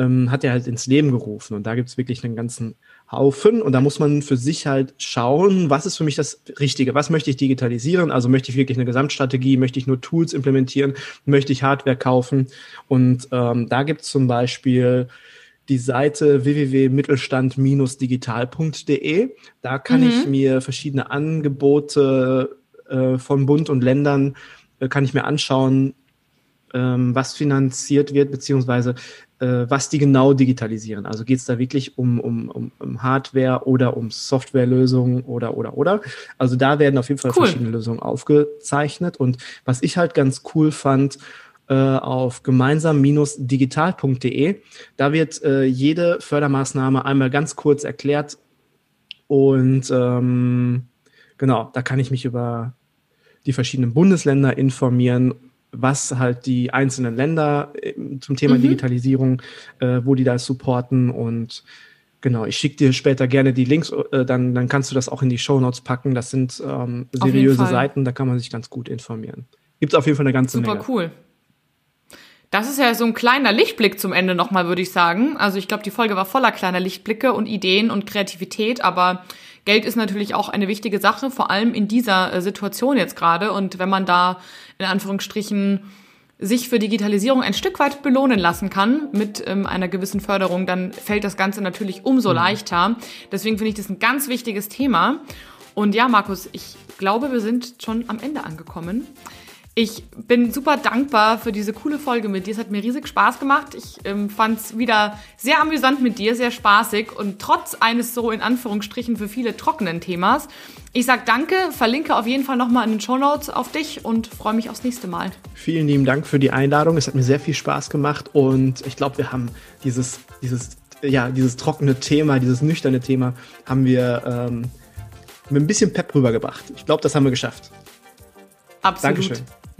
ähm, hat er halt ins Leben gerufen. Und da gibt es wirklich einen ganzen Haufen. Und da muss man für sich halt schauen, was ist für mich das Richtige? Was möchte ich digitalisieren? Also möchte ich wirklich eine Gesamtstrategie? Möchte ich nur Tools implementieren? Möchte ich Hardware kaufen? Und ähm, da gibt es zum Beispiel die Seite www.mittelstand-digital.de. Da kann mhm. ich mir verschiedene Angebote äh, von Bund und Ländern äh, kann ich mir anschauen, ähm, was finanziert wird, beziehungsweise äh, was die genau digitalisieren. Also geht es da wirklich um, um, um, Hardware oder um Softwarelösungen oder oder oder. Also da werden auf jeden Fall cool. verschiedene Lösungen aufgezeichnet. Und was ich halt ganz cool fand, äh, auf gemeinsam-digital.de. Da wird äh, jede Fördermaßnahme einmal ganz kurz erklärt. Und ähm, genau, da kann ich mich über die verschiedenen Bundesländer informieren was halt die einzelnen Länder äh, zum Thema mhm. Digitalisierung, äh, wo die da supporten und Genau, ich schicke dir später gerne die Links, äh, dann, dann kannst du das auch in die Show Notes packen. Das sind ähm, seriöse Seiten, da kann man sich ganz gut informieren. Gibt es auf jeden Fall eine ganze Super Menge. Super cool. Das ist ja so ein kleiner Lichtblick zum Ende nochmal, würde ich sagen. Also ich glaube, die Folge war voller kleiner Lichtblicke und Ideen und Kreativität, aber Geld ist natürlich auch eine wichtige Sache, vor allem in dieser äh, Situation jetzt gerade. Und wenn man da in Anführungsstrichen sich für Digitalisierung ein Stück weit belohnen lassen kann mit ähm, einer gewissen Förderung, dann fällt das Ganze natürlich umso mhm. leichter. Deswegen finde ich das ein ganz wichtiges Thema. Und ja, Markus, ich glaube, wir sind schon am Ende angekommen. Ich bin super dankbar für diese coole Folge mit dir. Es hat mir riesig Spaß gemacht. Ich ähm, fand es wieder sehr amüsant mit dir, sehr spaßig und trotz eines so in Anführungsstrichen für viele trockenen Themas. Ich sag danke, verlinke auf jeden Fall nochmal in den Show Notes auf dich und freue mich aufs nächste Mal. Vielen lieben Dank für die Einladung. Es hat mir sehr viel Spaß gemacht und ich glaube, wir haben dieses, dieses, ja, dieses trockene Thema, dieses nüchterne Thema, haben wir ähm, mit ein bisschen Pep rübergebracht. Ich glaube, das haben wir geschafft. Absolut. Dankeschön.